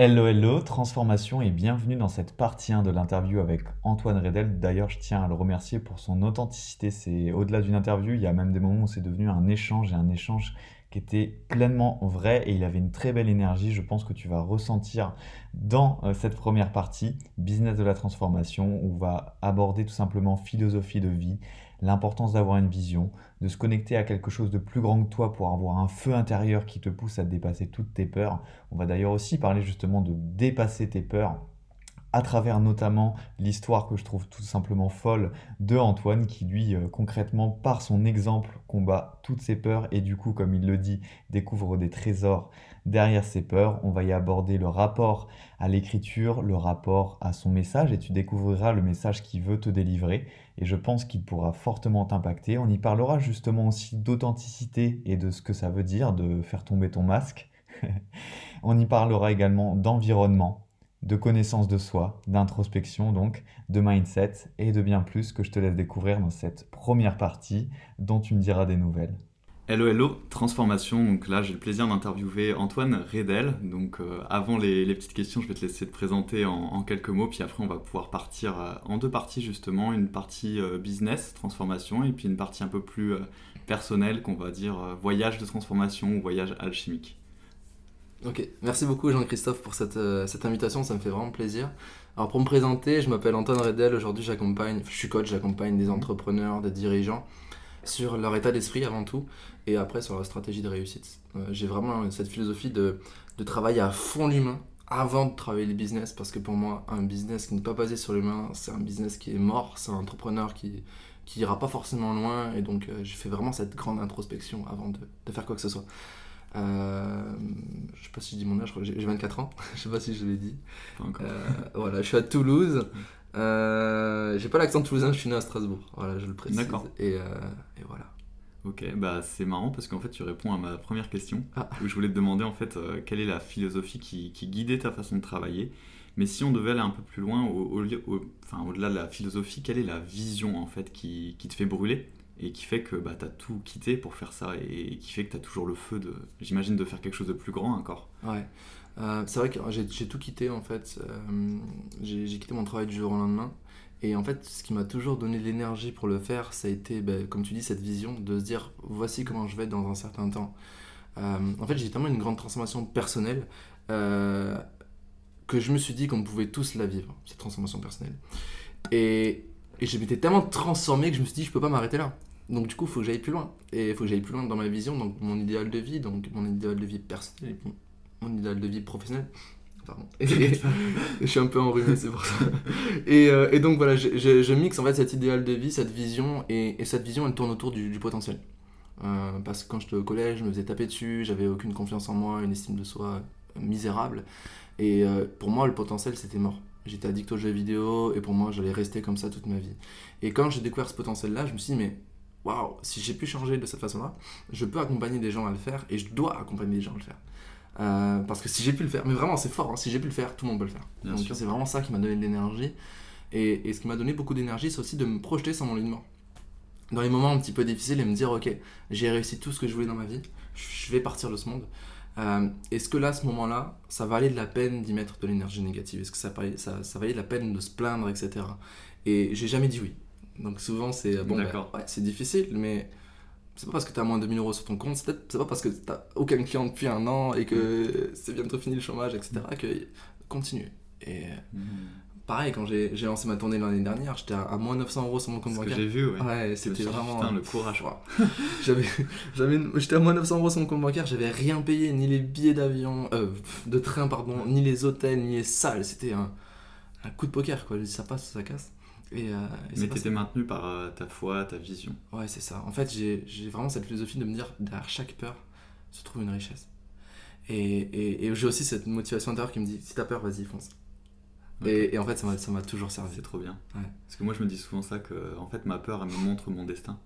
Hello, hello, transformation et bienvenue dans cette partie 1 de l'interview avec Antoine Redel. D'ailleurs, je tiens à le remercier pour son authenticité. C'est au-delà d'une interview, il y a même des moments où c'est devenu un échange et un échange qui était pleinement vrai et il avait une très belle énergie. Je pense que tu vas ressentir dans euh, cette première partie, business de la transformation, où on va aborder tout simplement philosophie de vie, l'importance d'avoir une vision, de se connecter à quelque chose de plus grand que toi pour avoir un feu intérieur qui te pousse à dépasser toutes tes peurs. On va d'ailleurs aussi parler justement de dépasser tes peurs à travers notamment l'histoire que je trouve tout simplement folle de Antoine qui lui euh, concrètement par son exemple combat toutes ses peurs et du coup comme il le dit découvre des trésors derrière ses peurs. On va y aborder le rapport à l'écriture, le rapport à son message et tu découvriras le message qu'il veut te délivrer et je pense qu'il pourra fortement t'impacter. On y parlera justement aussi d'authenticité et de ce que ça veut dire de faire tomber ton masque. On y parlera également d'environnement de connaissance de soi, d'introspection donc, de mindset et de bien plus que je te laisse découvrir dans cette première partie dont tu me diras des nouvelles. Hello hello, transformation. Donc là, j'ai le plaisir d'interviewer Antoine Redel. Donc euh, avant les, petites questions, je vais te laisser te présenter en, quelques mots, puis après on va pouvoir partir euh, en deux parties justement, une partie euh, business, transformation, et puis une partie un peu plus personnelle qu'on va dire voyage de transformation ou voyage alchimique. Ok, merci beaucoup Jean-Christophe pour cette, cette, invitation, ça me fait vraiment plaisir. Alors pour me présenter, je m'appelle Antoine Redel, aujourd'hui j'accompagne, je suis coach, j'accompagne des entrepreneurs, des dirigeants sur leur état d'esprit avant tout, et après sur leur stratégie de réussite. Euh, j'ai vraiment cette philosophie de, de travailler à fond l'humain avant de travailler le business, parce que pour moi, un business qui n'est pas basé sur l'humain, c'est un business qui est mort, c'est un entrepreneur qui qui ira pas forcément loin, et donc euh, j'ai fait vraiment cette grande introspection avant de, de faire quoi que ce soit. Euh, je sais pas si je dis mon âge, j'ai 24 ans, je sais pas si je l'ai dit. Euh, voilà, je suis à Toulouse. Euh, j'ai pas l'accent toulousain, je suis né à Strasbourg. Voilà, je le précise. D'accord. Et, et, voilà. Ok, bah c'est marrant parce qu'en fait tu réponds à ma première question ah. où je voulais te demander en fait quelle est la philosophie qui, qui, guidait ta façon de travailler. Mais si on devait aller un peu plus loin, au, au, enfin, au-delà de la philosophie, quelle est la vision en fait qui, qui te fait brûler et qui fait que bah, tu as tout quitté pour faire ça et, qui fait que tu as toujours le feu de, j'imagine, de faire quelque chose de plus grand encore. Ouais, euh, c'est vrai que j'ai tout quitté en fait. Euh, j'ai quitté mon travail du jour au lendemain. Et en fait, ce qui m'a toujours donné l'énergie pour le faire, ça a été, bah, comme tu dis, cette vision de se dire voici comment je vais dans un certain temps. Euh, en fait, j'ai tellement une grande transformation personnelle que je me suis dit qu'on pouvait tous la vivre, cette transformation personnelle. Et, et je m'étais tellement transformé que je me suis dit je peux pas m'arrêter là. Donc du coup, il faut que j'aille plus loin. Et il faut que j'aille plus loin dans ma vision, donc mon idéal de vie, donc mon idéal de vie personnel, mon idéal de vie professionnel. Je suis un peu enrhumé, c'est pour ça. Et, euh, et donc voilà, je, je, mixe en fait cet idéal de vie, cette vision, et, et cette vision, elle tourne autour du, du potentiel. Euh, parce que quand j'étais au collège, je me faisais taper dessus, j'avais aucune confiance en moi, une estime de soi misérable. Et euh, pour moi, le potentiel, c'était mort. J'étais addict aux jeux vidéo, et pour moi, j'allais rester comme ça toute ma vie. Et quand j'ai découvert ce potentiel-là, je me suis dit, mais waouh, si j'ai pu changer de cette façon-là, je peux accompagner des gens à le faire et je dois accompagner des gens à le faire. Euh, parce que si j'ai pu le faire, mais vraiment c'est fort, hein, si j'ai pu le faire, tout le monde peut le faire. Donc c'est vraiment ça qui m'a donné de l'énergie. Et, ce qui m'a donné beaucoup d'énergie, c'est aussi de me projeter sans mon lit de mort. Dans les moments un petit peu difficiles et me dire, ok, j'ai réussi tout ce que je voulais dans ma vie, je vais partir de ce monde. Euh, est-ce que là, à ce moment-là, ça valait de la peine d'y mettre de l'énergie négative? Est-ce que ça, ça, ça valait de la peine de se plaindre, etc. Et j'ai jamais dit oui. Donc souvent, c'est bon, ben, ouais, c'est difficile, mais c'est pas parce que tu as moins de 2000 euros sur ton compte, c'est pas parce que tu aucun client depuis un an et que c'est bientôt fini le chômage, etc., que continue. Et mm. pareil, quand j'ai lancé ma tournée l'année dernière, j'étais à, moins 900 euros sur mon compte bancaire. j'ai vu, ouais. Ouais, c'était vraiment. Putain, le courage. j'avais, j'étais à moins 900 euros sur mon compte bancaire, j'avais rien payé, ni les billets d'avion, euh, de train, pardon, ni les hôtels, ni les salles. C'était un, un coup de poker, quoi. Ça passe, ça casse. Et, euh, Mais tu étais maintenu par euh, ta foi, ta vision. Ouais, c'est ça. En fait, j'ai vraiment cette philosophie de me dire, derrière chaque peur se trouve une richesse. Et, et, j'ai aussi cette motivation intérieure qui me dit, si t'as peur, vas-y, fonce. Et, et, en fait, ça m'a toujours servi. C'est trop bien. Parce que moi, je me dis souvent ça, que en fait, ma peur, elle me montre mon destin.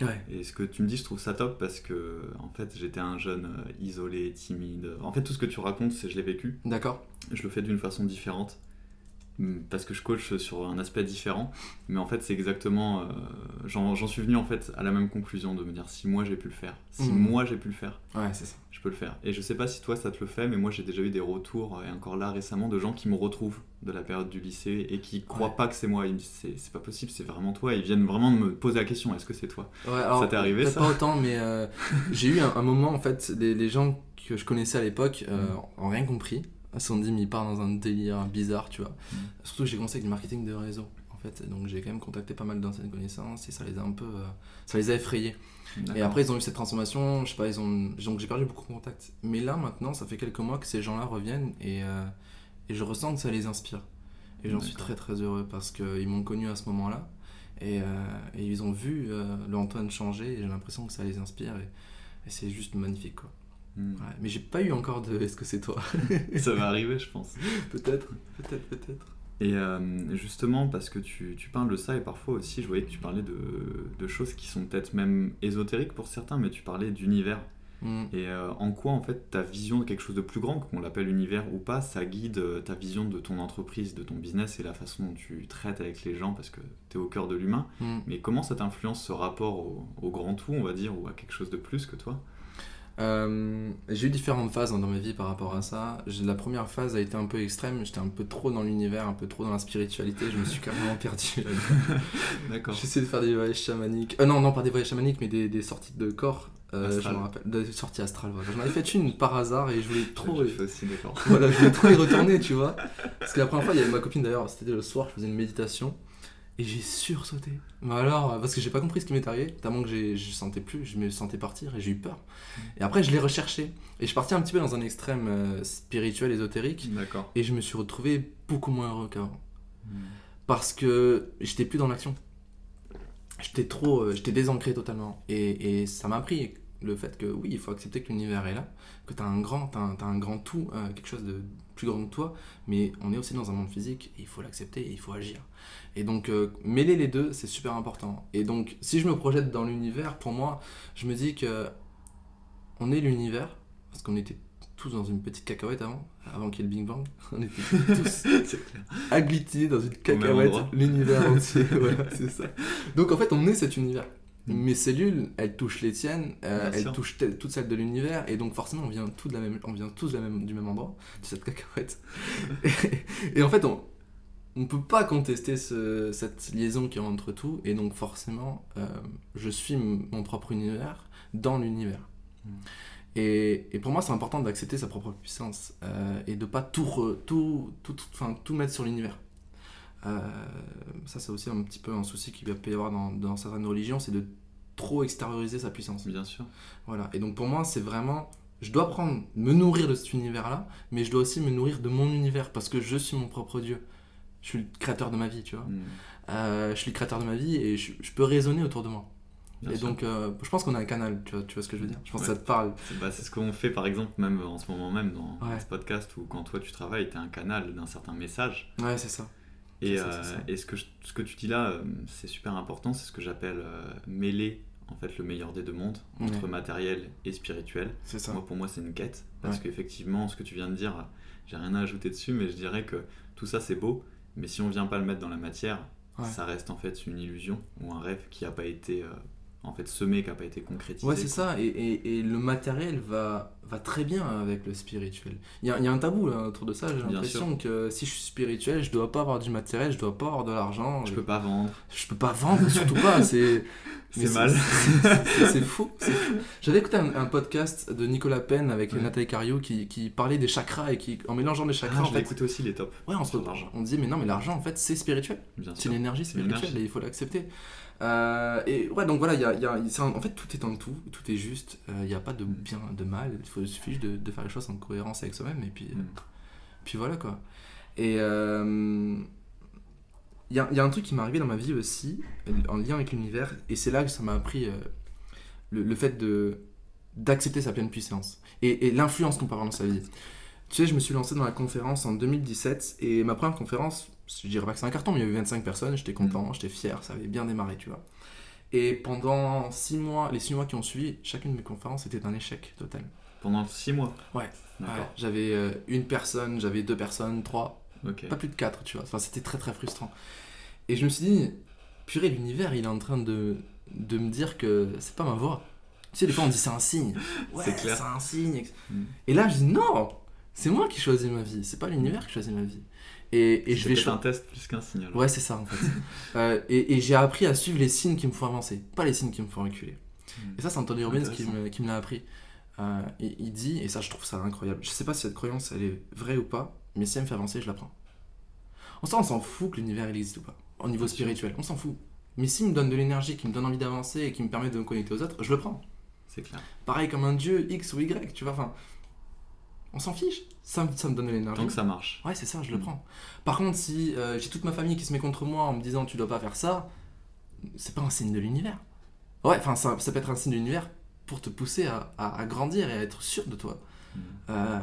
Ouais. Et ce que tu me dis, je trouve ça top parce que, en fait, j'étais un jeune euh, isolé, timide. En fait, tout ce que tu racontes, c'est je l'ai vécu. D'accord. Je le fais d'une façon différente. Mm, parce que je coach sur un aspect différent, mais en fait c'est exactement, euh, j'en suis venu en fait à la même conclusion de me dire si moi j'ai pu le faire, si Mhm. moi j'ai pu le faire, Ouais, c'est ça. je peux le faire. Et je sais pas si toi ça te le fait, mais moi j'ai déjà eu des retours, et encore là récemment, de gens qui me retrouvent de la période du lycée et qui croient Ouais. pas que c'est moi. Ils me disent c'est pas possible, c'est vraiment toi. Ils viennent vraiment me poser la question est-ce que c'est toi? Ouais, alors, Ça t'est arrivé, ça? pas autant, mais euh, j'ai eu un, un moment, en fait, les, les gens que je connaissais à l'époque euh, ont rien compris. Ils se sont dit, mais il part dans un délire bizarre, tu vois. Mm. Surtout que j'ai commencé avec du marketing de réseau, en fait. Donc j'ai quand même contacté pas mal d'anciennes connaissances et ça les a un peu. euh, ça les a effrayés. Et après, ils ont eu cette transformation, je sais pas, ils ont. Donc j'ai perdu beaucoup de contacts. Mais là, maintenant, ça fait quelques mois que ces gens-là reviennent et, euh, et je ressens que ça les inspire. Et j'en suis très très heureux parce qu'ils m'ont connu à ce moment-là et, euh, et ils ont vu euh, le Antoine changer et j'ai l'impression que ça les inspire et, et c'est juste magnifique quoi. Mm. Ouais, mais j'ai pas eu encore de est-ce que c'est toi Ça va arriver, je pense. Peut-être, peut-être, peut-être. Et euh, justement, parce que tu, tu parles de ça, et parfois aussi, je voyais que tu parlais de, de choses qui sont peut-être même ésotériques pour certains, mais tu parlais d'univers. Mm. Et euh, en quoi, en fait, ta vision de quelque chose de plus grand, qu'on l'appelle univers ou pas, ça guide euh, ta vision de ton entreprise, de ton business et la façon dont tu traites avec les gens, parce que tu es au cœur de l'humain. Mm. Mais comment ça t'influence ce rapport au, au grand tout, on va dire, ou à quelque chose de plus que toi? Euh, j'ai eu différentes phases hein, dans ma vie par rapport à ça. La première phase a été un peu extrême, j'étais un peu trop dans l'univers, un peu trop dans la spiritualité, je me suis carrément perdu. D'accord. J'essaie de faire des voyages chamaniques. Euh, non, non, pas des voyages chamaniques, mais des, des sorties de corps. Euh, je Astral. me rappelle. Des sorties astrales, voilà. J'en avais fait une par hasard et je voulais trop. Je fais aussi, d'accord. voilà, je voulais trop y retourner, tu vois. Parce que la première fois, il y avait ma copine d'ailleurs, c'était le soir, je faisais une méditation. Et j'ai sursauté. Mais alors, parce que j'ai pas compris ce qui m'est arrivé, tellement que je sentais plus, je me sentais partir et j'ai eu peur. Et après, je l'ai recherché. Et je parti un petit peu dans un extrême euh, spirituel, ésotérique. D'accord. Et je me suis retrouvé beaucoup moins heureux qu'avant. Parce que j'étais plus dans l'action. J'étais trop. euh, j'étais désancré totalement. Et, et ça m'a appris le fait que oui, il faut accepter que l'univers est là, que tu as un grand, t'as un, t'as un grand tout, euh, quelque chose de plus grand que toi, mais on est aussi dans un monde physique et il faut l'accepter et il faut agir. Et donc, euh, mêler les deux, c'est super important. Et donc, si je me projette dans l'univers, pour moi, je me dis que on est l'univers, parce qu'on était tous dans une petite cacahuète avant, avant qu'il y ait le Big Bang. On était tous agglutinés dans une cacahuète, l'univers entier. voilà, c'est ça. Donc en fait, on est cet univers. Mm. Mes cellules, elles touchent les tiennes, euh, elles sûr. touchent te- toutes celles de l'univers, et donc forcément, on vient, tous de la même, on vient tous de la même, du même endroit, de cette cacahuète. et, et en fait, on ne peut pas contester ce- cette liaison qui est entre tout, et donc forcément, euh, je suis mon propre univers dans l'univers. Mm. Et, et pour moi, c'est important d'accepter sa propre puissance euh, et de pas tout, re- tout, tout, tout- enfin, tout mettre sur l'univers. Euh, ça, c'est aussi un petit peu un souci qu'il peut y avoir dans, dans certaines religions, c'est de trop extérioriser sa puissance. Bien sûr. Voilà. Et donc pour moi, c'est vraiment, je dois prendre, me nourrir de cet univers-là, mais je dois aussi me nourrir de mon univers parce que je suis mon propre Dieu. Je suis le créateur de ma vie, tu vois. Mm. Euh, je suis le créateur de ma vie et je, je peux raisonner autour de moi. Bien et sûr. donc, euh, je pense qu'on a un canal, tu vois, tu vois ce que je veux dire Je pense que ça te parle. C'est bah, ce qu'on fait par exemple même en ce moment même dans Ouais. ce podcast où quand toi tu travailles, tu as un canal d'un certain message. Ouais, c'est ça. Et, ça, euh, ça. et ce, que je- ce que tu dis là, c'est super important, c'est ce que j'appelle mêler en fait le meilleur des deux mondes, entre Ouais. matériel et spirituel. C'est ça. Moi pour moi c'est une quête, parce qu'effectivement ce que tu viens de dire, j'ai rien à ajouter dessus, mais je dirais que tout ça c'est beau, mais si on vient pas le mettre dans la matière, Ouais. ça reste en fait une illusion ou un rêve qui n'a pas été euh, en fait semé, qui n'a pas été concrétisé. Ouais, c'est ça. Et, et, et le matériel va, va très bien avec le spirituel. Il y a, il y a un tabou là, autour de ça. J'ai l'impression que si je suis spirituel, je dois pas avoir du matériel, je dois pas avoir de l'argent. Je peux pas vendre. Je peux pas vendre, surtout pas. C'est mal. c'est- fou. J'avais écouté un, un podcast de Nicolas Penn avec Ouais. Nathalie Cario qui, qui parlait des chakras et qui, en mélangeant les chakras, Ah, je fait, écouté aussi, les top. ouais, on, se, on disait, mais non, mais l'argent, en fait, c'est spirituel. C'est sûr. une énergie C'est une spirituelle et il faut l'accepter. Euh, et ouais, donc voilà, il y a, y a- un- en fait, tout est en tout, tout est juste. Euh, Il n'y a pas de bien, de mal. Il faut, il suffit de, de faire les choses en cohérence avec soi-même et puis, Mm. puis voilà quoi. Et euh, il y, a, il y a un truc qui m'est arrivé dans ma vie aussi, en lien avec l'univers, et c'est là que ça m'a appris euh, le, le fait de d'accepter sa pleine puissance et, et l'influence qu'on peut avoir dans sa vie. Tu sais, je me suis lancé dans la conférence en 2017 et ma première conférence, je dirais pas que c'est un carton, mais il y avait 25 personnes, j'étais content, j'étais fier, ça avait bien démarré, tu vois. Et pendant 6 mois, les 6 mois qui ont suivi, chacune de mes conférences était un échec total. Pendant 6 mois? Ouais. D'accord. Ouais, j'avais euh, une personne, j'avais deux personnes, trois. Pas plus de 4, tu vois. Enfin, c'était très très frustrant. Et je me suis dit, purée, l'univers, il est en train de, de me dire que c'est pas ma voix. Tu sais, des fois, on dit c'est un signe. Ouais, C'est clair. c'est un signe. Mm. Et là, je dis non, c'est moi qui choisis ma vie. C'est pas l'univers qui choisit ma vie. Et, et je C'est vais un test plus qu'un signe. alors. Ouais, c'est ça en fait. Euh, et et j'ai appris à suivre les signes qui me font avancer, pas les signes qui me font reculer. Mm. Et ça, c'est Anthony Robbins qui me, qui me l'a appris. Euh, il, il dit, et ça, je trouve ça incroyable. Je sais pas si cette croyance, elle est vraie ou pas, mais si elle me fait avancer, je la prends. En ça, on s'en fout que l'univers il existe ou pas, au niveau spirituel, on s'en fout. Mais s'il me donne de l'énergie, qui me donne envie d'avancer et qui me permet de me connecter aux autres, je le prends. C'est clair. Pareil comme un dieu X ou Y, tu vois, enfin, on s'en fiche. Ça, me- ça me donne de l'énergie. Tant que ça marche. Ouais, c'est ça, je le Mm. prends. Par contre, si euh, j'ai toute ma famille qui se met contre moi en me disant tu dois pas faire ça, c'est pas un signe de l'univers. Ouais, enfin, ça, ça peut être un signe de l'univers pour te pousser à, à- à grandir et à être sûr de toi. Mm. Euh,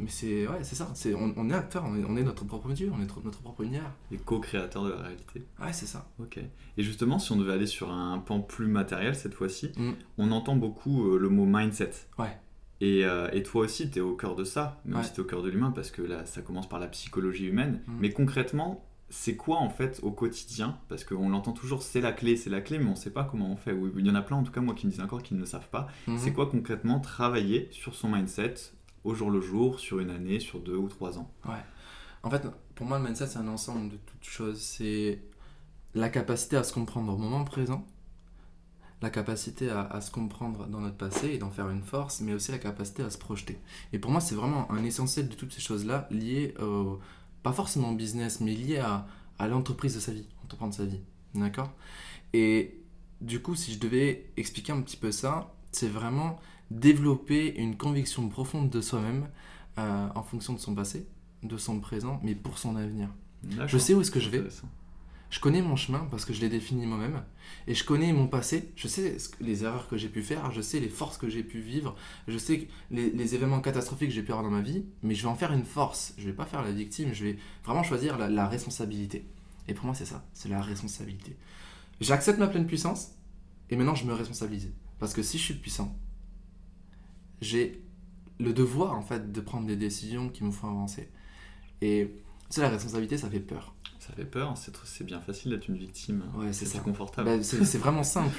mais c'est ouais, c'est ça. C'est, on, on est acteur, on est, on est notre propre dieu, on est notre, notre propre univers. Et co-créateur de la réalité. Ouais, c'est ça. Ok. Et justement, si on devait aller sur un pan plus matériel cette fois-ci, Mm. on entend beaucoup euh, le mot mindset. Ouais. Et, euh, et toi aussi, tu es au cœur de ça, même Ouais. si tu es au cœur de l'humain, parce que là, ça commence par la psychologie humaine. Mm. Mais concrètement, c'est quoi en fait au quotidien? Parce qu'on l'entend toujours, c'est la clé, c'est la clé, mais on sait pas comment on fait. Ou- Il y en a plein, en tout cas, moi qui me disent encore qu'ils ne le savent pas. Mhm. C'est quoi concrètement travailler sur son mindset au jour le jour, sur une année, sur deux ou trois ans? En fait, pour moi, le mindset, c'est un ensemble de toutes choses. C'est la capacité à se comprendre au moment présent, la capacité à, à se comprendre dans notre passé et d'en faire une force, mais aussi la capacité à se projeter. Et pour moi, c'est vraiment un essentiel de toutes ces choses-là, liées pas forcément au business, mais liées à, à l'entreprise de sa vie, entreprendre sa vie. D'accord? Et du coup, si je devais expliquer un petit peu ça, c'est vraiment développer une conviction profonde de soi-même euh, en fonction de son passé, de son présent, mais pour son avenir. Je sais où est-ce que je vais. Je connais mon chemin parce que je l'ai défini moi-même. Et je connais mon passé. Je sais les erreurs que j'ai pu faire. Je sais les forces que j'ai pu vivre. Je sais les, événements catastrophiques que j'ai pu avoir dans ma vie. Mais je vais en faire une force. Je vais pas faire la victime. Je vais vraiment choisir la, la responsabilité. Et pour moi, c'est ça. C'est la responsabilité. J'accepte ma pleine puissance. Et maintenant, je me responsabilise. Parce que si je suis puissant, j'ai le devoir, en fait, de prendre des décisions qui me font avancer. Et tu sais, la responsabilité, ça fait peur. Ça fait peur, c'est bien facile d'être une victime. Ouais, c'est ça. confortable. Bah, c'est vraiment simple.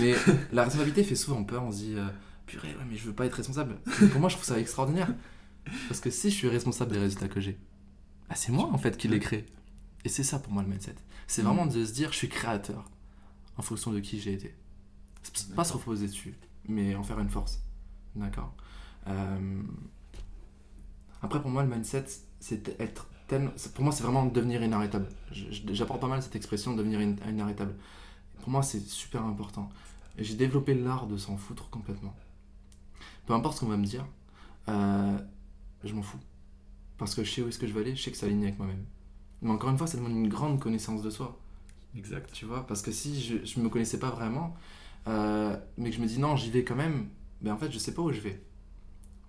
Mais la responsabilité fait souvent peur. On se dit, euh, purée, ouais, mais je veux pas être responsable. Mais pour moi, je trouve ça extraordinaire. Parce que si je suis responsable des résultats que j'ai, bah, c'est moi en fait qui les crée. Et c'est ça pour moi le mindset. C'est vraiment de se dire, je suis créateur en fonction de qui j'ai été. Pas se reposer dessus, mais en faire une force. D'accord Euh, Après, pour moi, le mindset, c'est être Pour moi, c'est vraiment devenir inarrêtable. J'apporte pas mal cette expression, devenir in- inarrêtable. Pour moi, c'est super important. Et j'ai développé l'art de s'en foutre complètement. Peu importe ce qu'on va me dire, euh, je m'en fous. Parce que je sais où est-ce que je vais aller, je sais que ça aligne avec moi-même. Mais encore une fois, ça demande une grande connaissance de soi. Exact. Tu vois, parce que si je, je me connaissais pas vraiment, euh, mais que je me dis non, j'y vais quand même, ben en fait, je sais pas où je vais.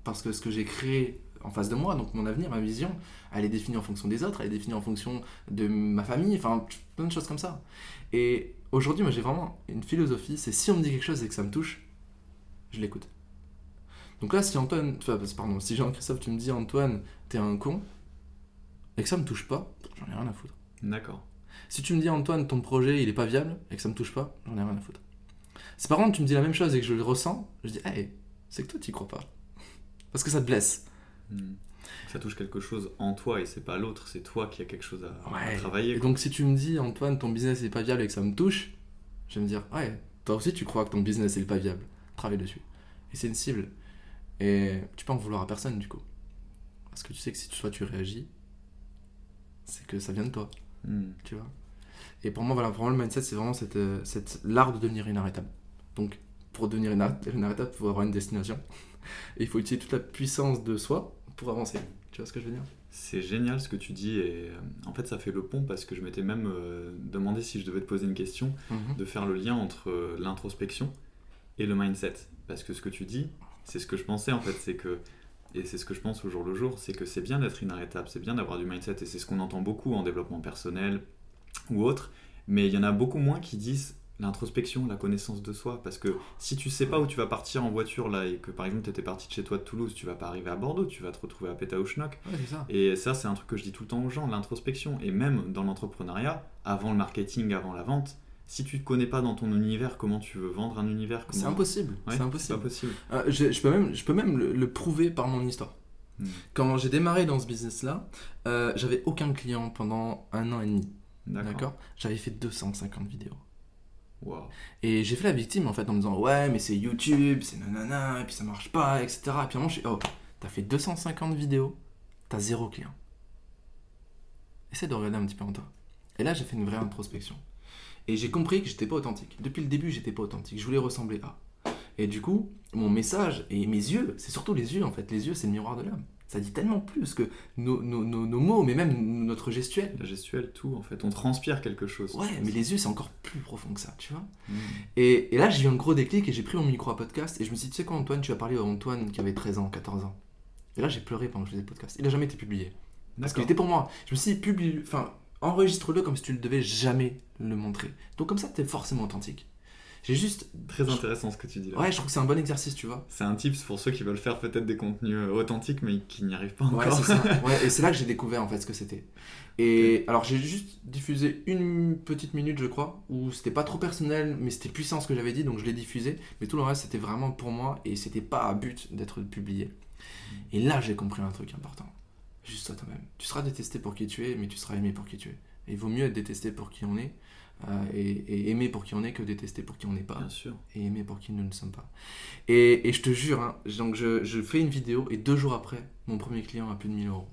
Parce que ce que j'ai créé en face de moi, donc mon avenir, ma vision, elle est définie en fonction des autres, elle est définie en fonction de ma famille, enfin, plein de choses comme ça. Et aujourd'hui, moi, j'ai vraiment une philosophie, c'est si on me dit quelque chose et que ça me touche, je l'écoute. Donc là, si Antoine, enfin, pardon, si Jean-Christophe, tu me dis Antoine, t'es un con, et que ça me touche pas, j'en ai rien à foutre. D'accord. Si tu me dis Antoine, ton projet il est pas viable et que ça me touche pas, j'en ai rien à foutre. Si par contre tu me dis la même chose et que je le ressens, je dis hey, c'est que toi tu crois pas. Parce que ça te blesse. Hmm. Ça touche quelque chose en toi et c'est pas l'autre, c'est toi qui a quelque chose à, travailler. Et donc si tu me dis Antoine, ton business est pas viable et que ça me touche, je vais me dire ouais, toi aussi tu crois que ton business est pas viable. Travaille dessus. Et c'est une cible. Et tu peux en vouloir à personne du coup. Parce que tu sais que si toi tu réagis, c'est que ça vient de toi. Hmm. tu vois. Et pour moi, voilà, pour moi, le mindset, c'est vraiment cette, euh, cette, l'art de devenir inarrêtable. Donc, pour devenir inarr- inarrêtable, il faut avoir une destination. Et il faut utiliser toute la puissance de soi pour avancer. Tu vois ce que je veux dire? C'est génial ce que tu dis et euh, en fait ça fait le pont parce que je m'étais même euh, demandé si je devais te poser une question de faire le lien entre euh, l'introspection et le mindset. Parce que ce que tu dis, c'est ce que je pensais en fait, c'est que, et c'est ce que je pense au jour le jour, c'est que c'est bien d'être inarrêtable, c'est bien d'avoir du mindset, et c'est ce qu'on entend beaucoup en développement personnel ou autre, mais il y en a beaucoup moins qui disent l'introspection, la connaissance de soi. Parce que si tu sais pas où tu vas partir en voiture là et que par exemple tu étais parti de chez toi de Toulouse, tu vas pas arriver à Bordeaux, tu vas te retrouver à. Ouais, ça. Et ça, c'est un truc que je dis tout le temps aux gens, l'introspection. Et même dans l'entrepreneuriat, avant le marketing, avant la vente, si tu te connais pas dans ton univers, comment tu veux vendre un univers C'est impossible. Ouais, c'est impossible. possible. Euh, je, je peux même, je peux même le, le prouver par mon histoire. Hmm. Quand j'ai démarré dans ce business-là, euh, j'avais aucun client pendant un an et demi. D'accord J'avais fait 250 vidéos. Et j'ai fait la victime en fait en me disant ouais mais c'est YouTube, c'est nanana, et puis ça marche pas, etc. Et puis à un moment je suis oh, t'as fait 250 vidéos, t'as zéro client. Essaie de regarder un petit peu en toi. Et là j'ai fait une vraie introspection. Et j'ai compris que j'étais pas authentique. Depuis le début j'étais pas authentique, je voulais ressembler à. Et du coup, mon message et mes yeux, c'est surtout les yeux en fait. Les yeux c'est le miroir de l'âme. Ça dit tellement plus que nos, nos, nos, nos mots, mais même notre gestuelle. La gestuelle, tout en fait. On transpire quelque chose. Ouais, mais les yeux c'est encore plus profond que ça, tu vois. Hmm. Et, et là, j'ai eu un gros déclic et j'ai pris mon micro à podcast et je me suis dit, tu sais quoi, Antoine, tu as parlé à Antoine qui avait 13 ans, 14 ans. Et là, j'ai pleuré pendant que je faisais le podcast. Il a jamais été publié. Parce qu'il était pour moi. Je me suis dit, publie, enfin, enregistre-le comme si tu ne devais jamais le montrer. Donc, comme ça, tu es forcément authentique. J'ai juste. Très intéressant ce que tu dis là. Ouais, je trouve que c'est un bon exercice, tu vois. C'est un tips pour ceux qui veulent faire peut-être des contenus euh, authentiques mais qui n'y arrivent pas Ouais, encore. c'est ça. Ouais, et c'est là que j'ai découvert en fait ce que c'était. Et alors, j'ai juste diffusé une petite minute, je crois, où c'était pas trop personnel, mais c'était puissant ce que j'avais dit, donc je l'ai diffusé. Mais tout le reste, c'était vraiment pour moi et c'était pas à but d'être publié. Et là, j'ai compris un truc important. Juste ça toi-même. Tu seras détesté pour qui tu es, mais tu seras aimé pour qui tu es. Et il vaut mieux être détesté pour qui on est et, et aimé pour qui on est que détesté pour qui on n'est pas Bien sûr. et aimé pour qui nous ne sommes pas. Et, et je te jure, hein, donc je, je fais une vidéo et deux jours après, mon premier client a plus de 1000 euros.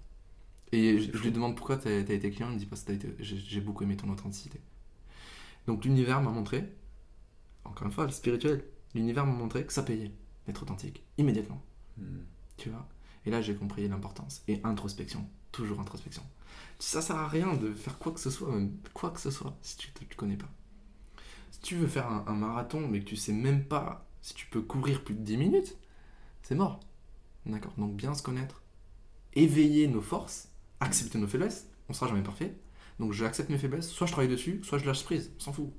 Et je, lui demande pourquoi tu as, été client, il me dit parce que t'as été- j'ai j'ai beaucoup aimé ton authenticité. Donc l'univers m'a montré, encore une fois, le spirituel, l'univers m'a montré que ça payait d'être authentique, immédiatement, Hmm. tu vois? Et là j'ai compris l'importance. Et introspection, toujours introspection. Ça sert à rien de faire quoi que ce soit, même quoi que ce soit, si tu tu connais pas. Si tu veux faire un, un marathon, mais que tu sais même pas si tu peux courir plus de 10 minutes, c'est mort. D'accord Donc bien se connaître, éveiller nos forces, accepter nos faiblesses, on sera jamais parfait. Donc j'accepte mes faiblesses, soit je travaille dessus, soit je lâche prise, on s'en fout.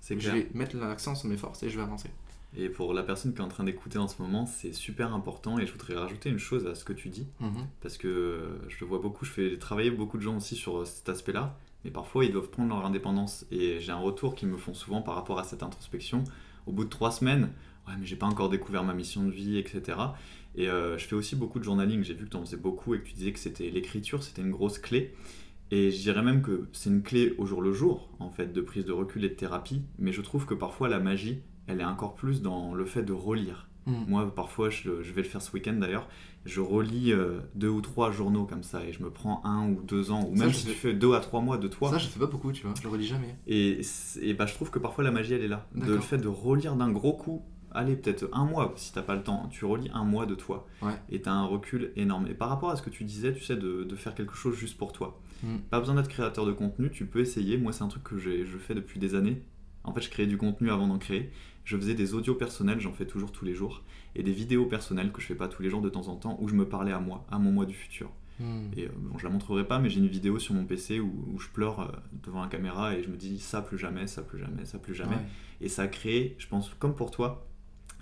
C'est Je vais mettre l'accent sur mes forces et je vais avancer. Et pour la personne qui est en train d'écouter en ce moment, c'est super important. Et je voudrais rajouter une chose à ce que tu dis. Mhm. Parce que euh, je le vois beaucoup, je fais travailler beaucoup de gens aussi sur euh, cet aspect-là. Mais parfois, ils doivent prendre leur indépendance. Et j'ai un retour qu'ils me font souvent par rapport à cette introspection. Au bout de trois semaines, ouais, mais j'ai pas encore découvert ma mission de vie, etc. Et euh, je fais aussi beaucoup de journaling. J'ai vu que tu en faisais beaucoup et que tu disais que c'était l'écriture, c'était une grosse clé. Et je dirais même que c'est une clé au jour le jour, en fait, de prise de recul et de thérapie. Mais je trouve que parfois, la magie, elle est encore plus dans le fait de relire. Mhm. Moi, parfois, je, je vais le faire ce week-end d'ailleurs, je relis euh, deux ou trois journaux comme ça et je me prends un ou deux ans, ou Ça, même si fais- tu fais deux à trois mois de toi. Ça, je fais pas beaucoup, tu vois, je relis jamais. Et, bah, je trouve que parfois la magie, elle est là. De le fait de relire d'un gros coup, allez, peut-être un mois si t'as pas le temps, tu relis un mois de toi Ouais. et t'as un recul énorme. Et par rapport à ce que tu disais, tu sais, de, de faire quelque chose juste pour toi. Mm. Pas besoin d'être créateur de contenu, tu peux essayer. Moi, c'est un truc que j'ai- je fais depuis des années. En fait, je créais du contenu avant d'en créer. Je faisais des audios personnels, j'en fais toujours tous les jours, et des vidéos personnelles que je fais pas tous les jours de temps en temps, où je me parlais à moi, à mon moi du futur. Mhm. Et euh, bon, je la montrerai pas, mais j'ai une vidéo sur mon PC où, où je pleure euh, devant la caméra et je me dis ça plus jamais, ça plus jamais, ça plus jamais. Ouais. Et ça a créé, je pense, comme pour toi,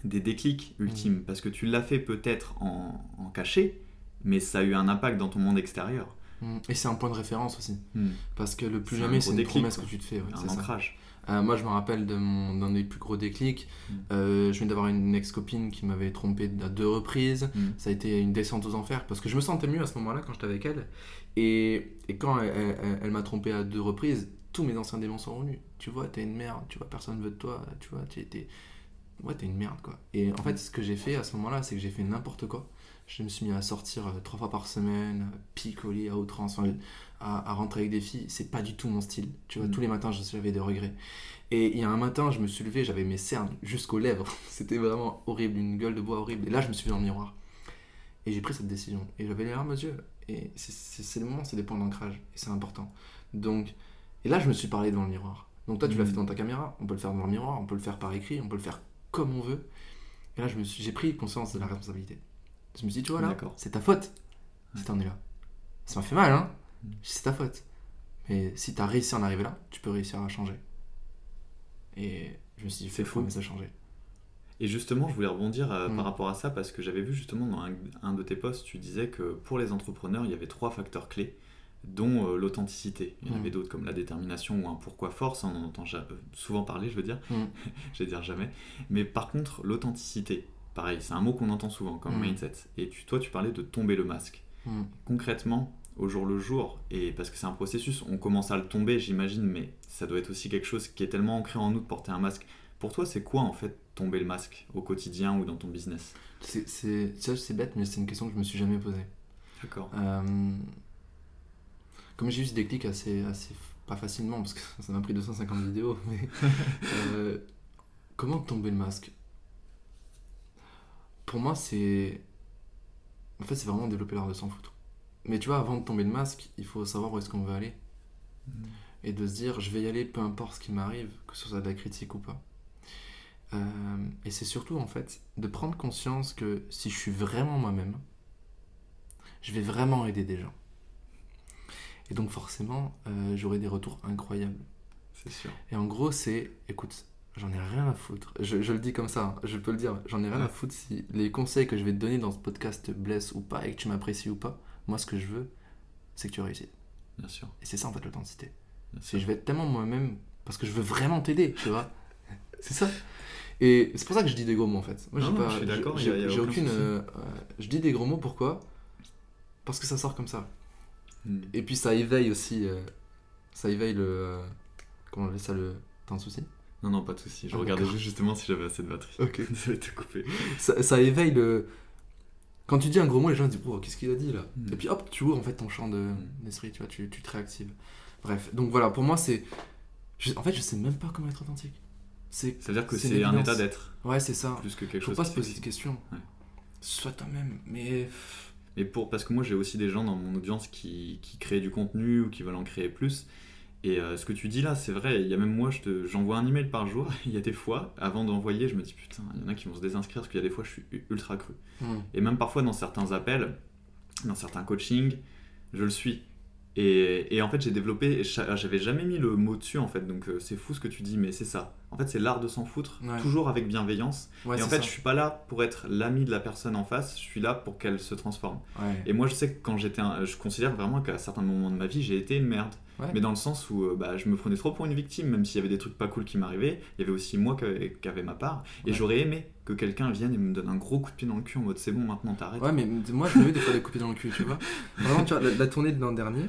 des déclics ultimes, parce que tu l'as fait peut-être en, en caché, mais ça a eu un impact dans ton monde extérieur. Mhm. Et c'est un point de référence aussi. Parce que le plus jamais, c'est une déclic, promesse quoi. que tu te fais. ouais, un c'est ça. Euh, moi, je me rappelle de d'un des plus gros déclics. Mm. Euh, je viens d'avoir une ex-copine qui m'avait trompé à deux reprises. Mm. Ça a été une descente aux enfers parce que je me sentais mieux à ce moment-là quand j'étais avec elle. Et, et quand elle, elle- elle m'a trompé à deux reprises, tous mes anciens démons sont revenus. Tu vois, t'es une merde, tu vois, personne veut de toi, tu vois, t'es, t'es- ouais, t'es une merde quoi. Et en fait, ce que j'ai fait à ce moment-là, c'est que j'ai fait n'importe quoi. Je me suis mis à sortir euh, trois fois par semaine, picoler à outrance, enfin, à, à rentrer avec des filles. C'est pas du tout mon style. Tu vois, Mm. tous les matins, j'avais des regrets. Et il y a un matin, je me suis levé, j'avais mes cernes jusqu'aux lèvres. C'était vraiment horrible, une gueule de bois horrible. Et là, je me suis vu dans le miroir. Et j'ai pris cette décision. Et j'avais les larmes aux yeux. Et c'est- le moment, c'est des points d'ancrage. Et c'est important. Donc, et là, je me suis parlé devant le miroir. Donc, toi, tu l'as Mm. fait dans ta caméra. On peut le faire devant le miroir, on peut le faire par écrit, on peut le faire comme on veut. Et là, j'ai pris conscience de la responsabilité. Je me suis dit, tu vois là, c'est ta faute si t'en es là. Ça m'a fait mal, hein Mm. C'est ta faute. Mais si t'as réussi à en arriver là, tu peux réussir à changer. Et je me suis dit, C'est fou, mais ça a changé. Et justement, je voulais rebondir euh, Mm. par rapport à ça parce que j'avais vu justement dans un, un de tes posts, tu disais que pour les entrepreneurs, il y avait trois facteurs clés, dont euh, l'authenticité. Il y en Mm. avait d'autres comme la détermination ou un pourquoi force, on en entend euh, souvent parler, je veux dire, Mm. je vais dire jamais. Mais par contre, l'authenticité, pareil, c'est un mot qu'on entend souvent comme Mm. mindset. Et tu, toi, tu parlais de tomber le masque. Mm. Concrètement, au jour le jour, et parce que c'est un processus, on commence à le tomber, j'imagine, mais ça doit être aussi quelque chose qui est tellement ancré en nous de porter un masque. Pour toi, c'est quoi en fait tomber le masque au quotidien ou dans ton business? C'est- C'est ça, c'est bête, mais c'est une question que je me suis jamais posée. D'accord. Euh, comme j'ai eu ce déclic assez, assez pas facilement parce que ça m'a pris 250 vidéos, mais euh, comment tomber le masque? Pour moi, c'est en fait c'est vraiment développer l'art de s'en foutre. Mais tu vois, avant de tomber le masque, il faut savoir où est-ce qu'on veut aller et de se dire je vais y aller peu importe ce qui m'arrive, que ce soit de la critique ou pas. Euh, et c'est surtout en fait de prendre conscience que si je suis vraiment moi-même, je vais vraiment aider des gens. Et donc forcément, euh, j'aurai des retours incroyables. C'est sûr. Et en gros, c'est, écoute, j'en ai rien à foutre. Je, je le dis comme ça, hein, je peux le dire, j'en ai rien à foutre si les conseils que je vais te donner dans ce podcast te blessent ou pas et que tu m'apprécies ou pas. Moi, ce que je veux, c'est que tu réussisses. Bien sûr. Et c'est ça en fait l'authenticité. C'est je vais être tellement moi-même parce que je veux vraiment t'aider, tu vois. c'est ça. Et c'est pour ça que je dis des gros mots en fait. Moi, Non, non, pas, je suis d'accord, j'ai- aucune. euh, je dis des gros mots pourquoi? Parce que ça sort comme ça. Hmm. Et puis ça éveille aussi. euh, ça éveille le. euh, comment on appelle ça le. T'as un souci? Non, non, pas de souci. Je Ah, regardais juste justement si j'avais assez de batterie. Ok. Ça va te couper. ça, ça éveille le. Quand tu dis un gros mot, les gens se disent Oh, qu'est-ce qu'il a dit là? Mm. Et puis hop, tu ouvres en fait ton champ de- Mm. d'esprit, tu vois, tu, tu te réactives. Bref, donc voilà, pour moi c'est. je- en fait, je sais même pas comment être authentique. C'est. Ça veut dire que C'est un état d'être Ouais, c'est ça. plus que quelque Faut chose pas qui se poser de questions. Ouais. Sois toi-même, mais. Et pour, parce que moi j'ai aussi des gens dans mon audience qui, qui créent du contenu ou qui veulent en créer plus. Et euh, ce que tu dis là, c'est vrai, il y a même moi, je j'envoie un email par jour, il y a des fois, avant d'envoyer, je me dis putain, il y en a qui vont se désinscrire parce qu'il y a des fois je suis ultra cru. Hmm. Et même parfois dans certains appels, dans certains coachings, je le suis. Et, et en fait j'ai développé, j'avais jamais mis le mot dessus en fait, donc euh, c'est fou ce que tu dis, mais c'est ça. En fait c'est l'art de s'en foutre, Ouais. toujours avec bienveillance. Ouais, et en fait ça. je suis pas là pour être l'ami de la personne en face, je suis là pour qu'elle se transforme. Ouais. Et moi, je sais que quand j'étais. un- Je considère vraiment qu'à certains moments de ma vie, j'ai été une merde. Mais dans le sens où euh, bah, je me prenais trop pour une victime, même s'il y avait des trucs pas cool qui m'arrivaient, il y avait aussi moi qui avait ma part. Et j'aurais aimé que quelqu'un vienne et me donne un gros coup de pied dans le cul en mode c'est bon, maintenant t'arrêtes. Ouais, mais moi, je me mets des fois des coupés dans le cul, tu vois. Vraiment, tu vois, la, la tournée de l'an dernier,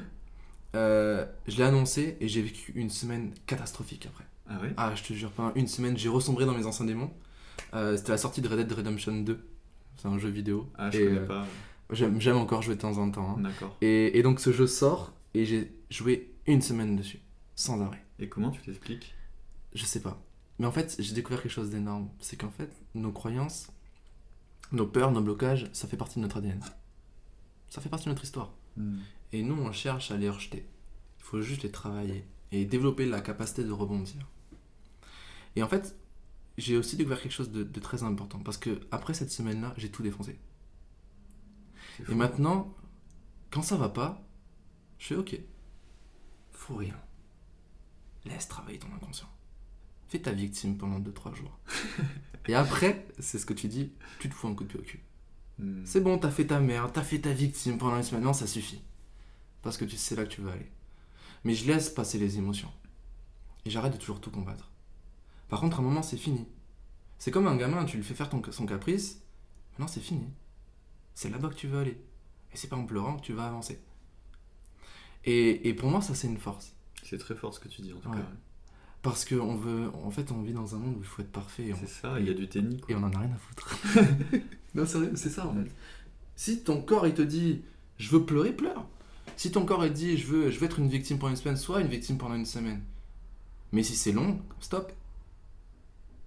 euh, je l'ai annoncé et j'ai vécu une semaine catastrophique après. Ah ouais Ah, je te jure, pendant une semaine, j'ai ressombré dans mes anciens démons. Euh, C'était la sortie de Red Dead Redemption 2. C'est un jeu vidéo. Ah, je Et, connais euh, pas. J'aime j'aime encore jouer de temps en temps. hein. D'accord. Et, et donc, ce jeu sort et j'ai joué une semaine dessus, sans arrêt. Et comment tu t'expliques Je sais pas. Mais en fait, j'ai découvert quelque chose d'énorme. C'est qu'en fait, nos croyances, nos peurs, nos blocages, ça fait partie de notre ADN. Ça fait partie de notre histoire. Et nous, on cherche à les rejeter. Il faut juste les travailler et développer la capacité de rebondir. Et en fait, j'ai aussi découvert quelque chose de, de très important parce que après cette semaine-là, j'ai tout défoncé. Et maintenant, quand ça va pas, je fais ok. Faut rien. Laisse travailler ton inconscient. Fais ta victime pendant 2-3 jours. Et après, c'est ce que tu dis, tu te fous un coup de pied au cul. Hmm. C'est bon, t'as fait ta merde, t'as fait ta victime pendant une semaine, non, ça suffit. Parce que tu sais là que tu veux aller. Mais je laisse passer les émotions. Et j'arrête de toujours tout combattre. Par contre, à un moment, c'est fini. C'est comme un gamin, tu lui fais faire ton, son caprice, maintenant c'est fini. C'est là-bas que tu veux aller. Et c'est pas en pleurant que tu vas avancer. Et, et pour moi, ça c'est une force. C'est très fort ce que tu dis en tout Ouais. cas. Parce que on veut, en fait, on vit dans un monde où il faut être parfait. C'est ça, il y a du tennis quoi. et on en a rien à foutre. non, c'est ça en fait. Si ton corps il te dit je veux pleurer, pleure. Si ton corps il te dit je veux, je veux être une victime pendant une semaine, sois une victime pendant une semaine. Mais si c'est long, stop.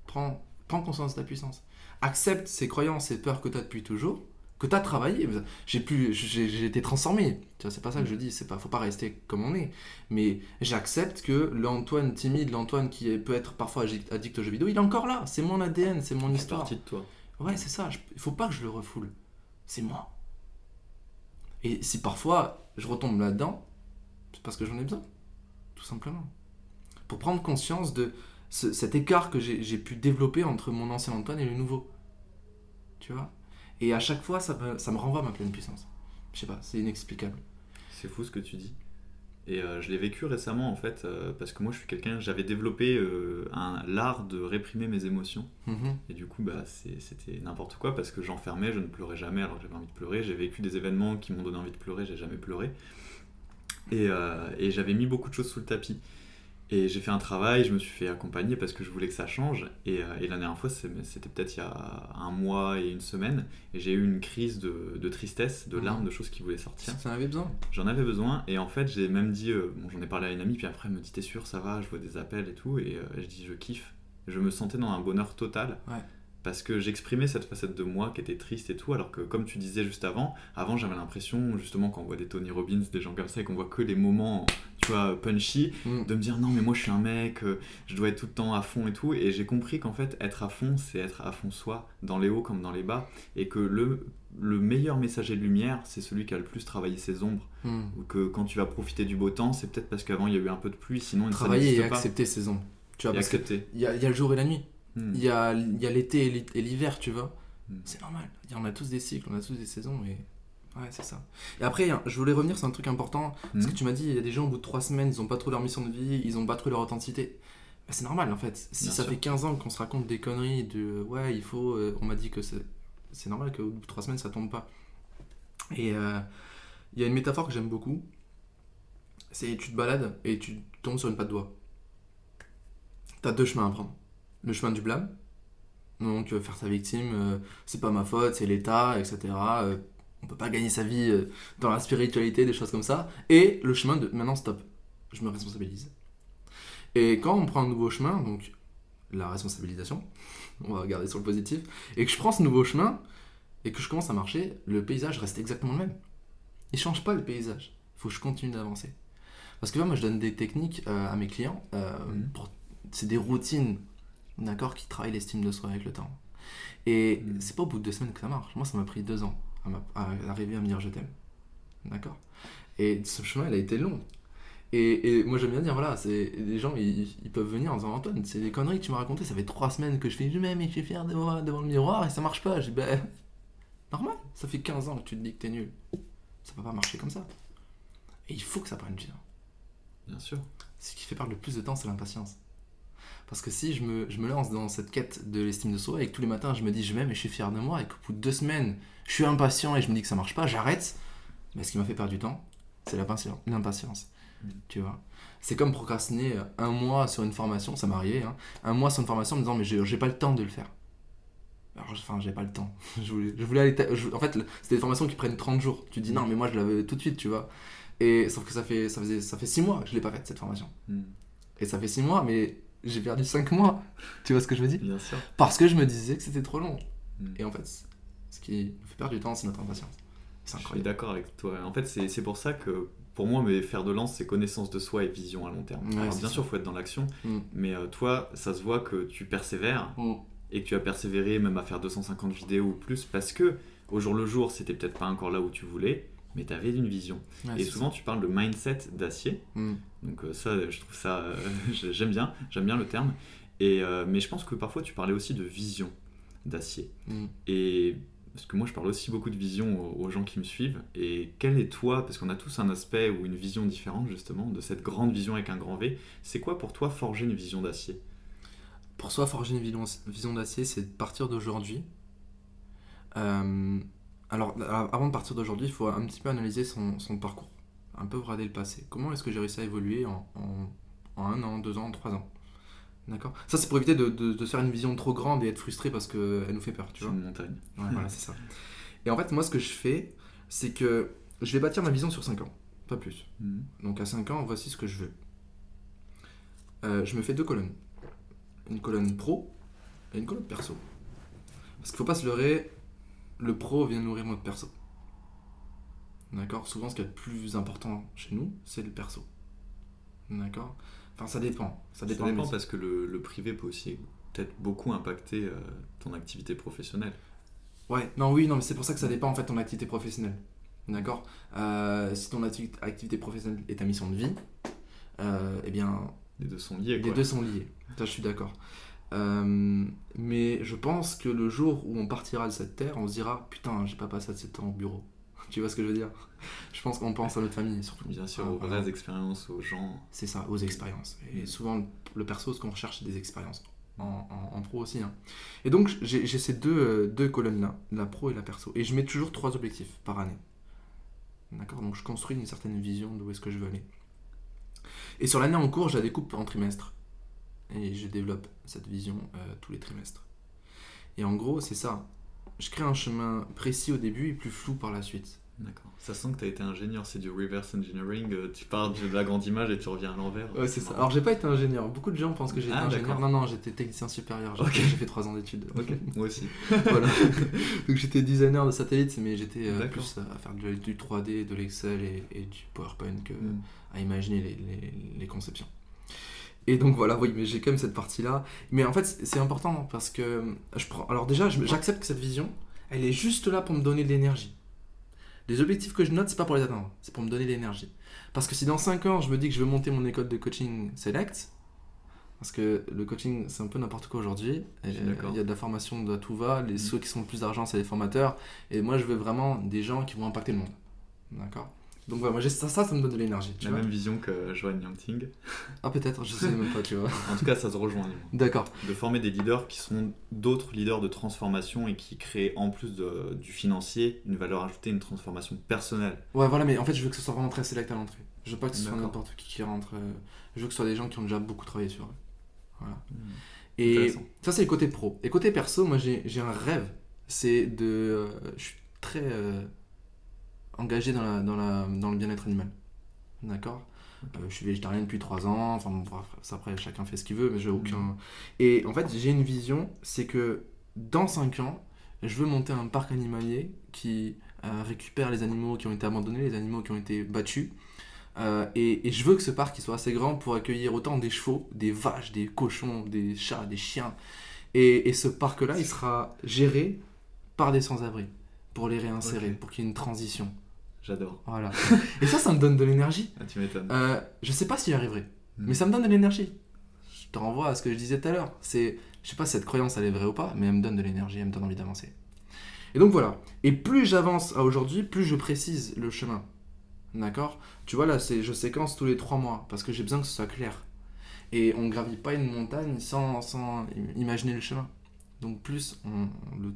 Prends, prends conscience de ta puissance. Accepte ces croyances, ces peurs que tu as depuis toujours, que tu as travaillé. J'ai plus, j'ai été transformé. Tu vois, c'est pas ça que je dis. C'est pas, faut pas rester comme on est. Mais j'accepte que l'Antoine timide, l'Antoine qui peut être parfois addict addict aux jeux vidéo, il est encore là. C'est mon ADN, c'est mon C'est histoire. partie de toi. Ouais, c'est ça. Il faut pas que je le refoule. C'est moi. Et si parfois je retombe là-dedans, c'est parce que j'en ai besoin. Tout simplement. Pour prendre conscience de ce- cet écart que j'ai pu développer entre mon ancien Antoine et le nouveau. Tu vois? Et à chaque fois, ça me, ça me renvoie à ma pleine puissance. Je sais pas, c'est inexplicable. C'est fou ce que tu dis. Et euh, je l'ai vécu récemment en fait, euh, parce que moi je suis quelqu'un, j'avais développé euh, un l'art de réprimer mes émotions. Mhm. Et du coup, bah, c'était n'importe quoi parce que j'enfermais, je ne pleurais jamais alors que j'avais envie de pleurer. J'ai vécu des événements qui m'ont donné envie de pleurer, j'ai jamais pleuré. Et, et j'avais mis beaucoup de choses sous le tapis. Et j'ai fait un travail, je me suis fait accompagner parce que je voulais que ça change. Et, euh, et la dernière fois, c'était peut-être il y a un mois et une semaine, et j'ai eu une crise de, de tristesse, de Mhm. larmes, de choses qui voulaient sortir. Ça en avait besoin? J'en avais besoin et en fait j'ai même dit, euh, bon j'en ai parlé à une amie puis après elle me dit t'es sûr ça va, je vois des appels et tout et euh, je dis je kiffe. Je me sentais dans un bonheur total Ouais. Parce que j'exprimais cette facette de moi qui était triste et tout alors que comme tu disais juste avant, avant j'avais l'impression justement quand on voit des Tony Robbins, des gens comme ça et qu'on voit que les moments tu vois punchy Mm. de me dire non mais moi je suis un mec, euh, je dois être tout le temps à fond et tout et j'ai compris qu'en fait être à fond c'est être à fond soi dans les hauts comme dans les bas et que le, le meilleur messager de lumière c'est celui qui a le plus travaillé ses ombres Mm. ou que quand tu vas profiter du beau temps, c'est peut-être parce qu'avant il y a eu un peu de pluie, sinon ça Travailler et pas. accepter ses ombres. Tu vois, Et parce accepter. il y il y a le jour et la nuit. Hmm. Il y a il y a l'été et l'hi- et l'hiver, tu vois. Mm. C'est normal. On a tous des cycles, on a tous des saisons et. Ouais, c'est ça. Et après, hein, je voulais revenir sur un truc important. Parce que Hmm. tu m'as dit, il y a des gens au bout de 3 semaines, ils ont pas trouvé leur mission de vie, ils ont pas trouvé leur authenticité. Bah, c'est normal en fait. Si Bien ça sûr. fait 15 ans qu'on se raconte des conneries de ouais, il faut. euh, on m'a dit que c'est c'est normal qu'au bout de 3 semaines ça tombe pas. Et euh, il y a une métaphore que j'aime beaucoup. C'est tu te balades et tu tombes sur une patte d'oie. T'as deux chemins à prendre. Le chemin du blâme. Donc euh, faire sa victime, euh, c'est pas ma faute, c'est l'État, etc. Euh, on peut pas gagner sa vie dans la spiritualité, des choses comme ça. Et le chemin de maintenant stop, je me responsabilise. Et quand on prend un nouveau chemin, donc la responsabilisation, on va regarder sur le positif, et que je prends ce nouveau chemin et que je commence à marcher, le paysage reste exactement le même. Il change pas le paysage. Il faut que je continue d'avancer. Parce que là, moi, je donne des techniques euh, à mes clients. euh, pour- C'est des routines, d'accord, qui travaillent l'estime de soi avec le temps. Et Mhm. c'est pas au bout de deux semaines que ça marche. Moi, ça m'a pris deux ans à, m'a- à arriver à me dire je t'aime. D'accord? Et ce chemin, il a été long. Et, et moi, j'aime bien dire, voilà, c'est les gens, ils, ils peuvent venir en disant Antoine, c'est des conneries que tu m'as racontées. Ça fait trois semaines que je fais je m'aime et je suis fier de moi devant le miroir et ça marche pas. Je dis, ben, normal, ça fait 15 ans que tu te dis que t'es nul. Ça peut pas marcher comme ça. Et il faut que ça prenne du temps. Bien sûr. Ce qui fait perdre le plus de temps, c'est l'impatience. Parce que si je me, je me lance dans cette quête de l'estime de soi et que tous les matins je me dis je m'aime et je suis fier de moi et qu'au bout de deux semaines je suis impatient et je me dis que ça marche pas, j'arrête. Mais ce qui m'a fait perdre du temps, c'est l'impatience. Mm. Tu vois C'est comme procrastiner un mois sur une formation, ça m'est arrivé, hein, un mois sur une formation en me disant mais j'ai pas le temps de le faire. Alors, enfin, j'ai pas le temps. Je voulais, je voulais aller. je- en fait, c'était des formations qui prennent 30 jours. Tu dis non, mais moi je l'avais tout de suite, tu vois. Et sauf que ça fait, ça faisait, ça fait 6 mois que je l'ai pas faite cette formation. Hmm. Et ça fait 6 mois, mais j'ai perdu 5 mois. Tu vois ce que je veux dire? Bien sûr. Parce que je me disais que c'était trop long. Mm. Et en fait, ce qui nous fait perdre du temps, c'est notre impatience. C'est Je suis incroyable. d'accord avec toi. En fait, c'est c'est pour ça que pour moi, mes fers de lance, c'est connaissance de soi et vision à long terme. Ouais, Alors, bien sûr, il faut être dans l'action, Mm. mais euh, toi, ça se voit que tu persévères Mm. et que tu as persévéré même à faire 250 vidéos ou plus parce que au jour le jour, c'était peut-être pas encore là où tu voulais, mais tu avais une vision. Ouais, et souvent, tu parles de mindset d'acier. ça. Mm. Donc euh, ça, je trouve ça, euh, j'aime bien, j'aime bien le terme. Et euh, mais je pense que parfois tu parlais aussi de vision d'acier. Mm. Et parce que moi je parle aussi beaucoup de vision aux, aux gens qui me suivent. Et quel est toi, parce qu'on a tous un aspect ou une vision différente justement de cette grande vision avec un grand V. C'est quoi pour toi forger une vision d'acier? Pour soi, forger une vision, vision d'acier, c'est de partir d'aujourd'hui. Euh, alors, avant de partir d'aujourd'hui, il faut un petit peu analyser son, son parcours. Un peu regarder le passé. Comment est-ce que j'ai réussi à évoluer en, en, en un an, deux ans, trois ans? D'accord? Ça, c'est pour éviter de, de, de se faire une vision trop grande et être frustré parce qu'elle nous fait peur, tu vois? une montagne Ouais, voilà, c'est ça. Et en fait, moi, ce que je fais, c'est que je vais bâtir ma vision sur 5 ans, pas plus. Mhm. Donc à 5 ans, voici ce que je veux. Euh, je me fais deux colonnes. Une colonne pro et une colonne perso. Parce qu'il faut pas se leurrer, le pro vient nourrir notre perso. D'accord? Souvent, ce qui est le plus important chez nous, c'est le perso. D'accord? Enfin, ça dépend. Ça Ça dépend. parce que le, le privé peut aussi peut-être beaucoup impacter euh, ton activité professionnelle. Ouais, non, oui, non, mais c'est pour ça que ça dépend en fait de ton activité professionnelle. D'accord? Euh, Si ton acti- activité professionnelle est ta mission de vie, euh, eh bien, Les deux sont liés. Les Quoi. deux sont liés. Ça, je suis d'accord. Euh, mais je pense que le jour où on partira de cette terre, on se dira Putain, j'ai pas passé assez de temps au bureau. tu vois ce que je veux dire? Je pense qu'on pense à notre famille surtout. Bien sûr, aux vraies expériences, aux gens. C'est ça, aux expériences. Et souvent, le perso, ce qu'on recherche, c'est des expériences. En, en- en pro aussi. hein. Et donc, j'ai ces deux, euh, deux colonnes-là, la pro et la perso. Et je mets toujours trois objectifs par année. D'accord? Donc, je construis une certaine vision d'où est-ce que je veux aller. Et sur l'année en cours, je la découpe en trimestres. Et je développe cette vision euh, tous les trimestres. Et en gros, c'est ça. Je crée un chemin précis au début et plus flou par la suite. D'accord. Ça sent que tu as été ingénieur, c'est du reverse engineering. euh, Tu pars de la grande image et tu reviens à l'envers. Ouais, c'est ça. Alors, j'ai pas été ingénieur. Beaucoup de gens pensent que j'ai été Ah, ingénieur. Non, non, j'étais technicien supérieur. J'ai fait trois ans d'études. Ok, moi aussi. voilà. Donc, j'étais designer de satellites, mais j'étais euh, plus à faire du, du 3D, de l'Excel et, et du PowerPoint que Mm. à imaginer les, les- les conceptions. Et donc voilà, oui, mais j'ai quand même cette partie-là. Mais en fait, c'est important parce que je prends. Alors déjà, j'accepte que cette vision, elle est juste là pour me donner de l'énergie. Les objectifs que je note, c'est pas pour les atteindre, c'est pour me donner de l'énergie. Parce que si dans 5 ans, je me dis que je veux monter mon école de coaching select, parce que le coaching, c'est un peu n'importe quoi aujourd'hui. Euh. Il y a de la formation de tout va. Les, Mm. Ceux qui sont le plus d'argent, c'est les formateurs. Et moi, je veux vraiment des gens qui vont impacter le monde. D'accord? Donc voilà, moi, j'ai ça, ça, ça me donne de l'énergie. La vois. même vision que Johan Yangting. Ah, peut-être, je sais même pas, tu vois. En tout cas, ça se rejoint. D'accord. De former des leaders qui sont d'autres leaders de transformation et qui créent en plus de- du financier une valeur ajoutée, une transformation personnelle. Ouais, voilà, mais en fait, je veux que ce soit vraiment très select à l'entrée. Je veux pas que ce soit n'importe qui qui rentre. euh, Je veux que ce soit des gens qui ont déjà beaucoup travaillé sur eux. Voilà. Mm. Et ça, c'est le côté pro. Et côté perso, moi, j'ai j'ai un rêve. C'est de. euh, je suis très euh, engagé dans, la, dans, la, dans le bien-être animal. D'accord Euh, Je suis végétarien depuis 3 ans. Enfin, bon, ça, après, chacun fait ce qu'il veut, mais j'ai aucun. Mhm. Et en fait, j'ai une vision c'est que dans 5 ans, je veux monter un parc animalier qui euh, récupère les animaux qui ont été abandonnés, les animaux qui ont été battus. Euh, et, et je veux que ce parc il soit assez grand pour accueillir autant des chevaux, des vaches, des cochons, des chats, des chiens. Et, et ce parc-là, il sera géré par des sans-abri pour les réinsérer, pour qu'il y ait une transition. J'adore. Voilà. et ça, ça me donne de l'énergie. Ah, tu m'étonnes. Euh, je sais pas si j'y arriverai, Mm. mais ça me donne de l'énergie. Je te renvoie à ce que je disais tout à l'heure. C'est, je sais pas si cette croyance elle est vraie ou pas, mais elle me donne de l'énergie, elle me donne envie d'avancer. Et donc voilà. Et plus j'avance à aujourd'hui, plus je précise le chemin. D'accord? Tu vois là, c'est, je séquence tous les trois mois parce que j'ai besoin que ce soit clair. Et on gravit pas une montagne sans, sans im- imaginer le chemin. Donc plus on- le-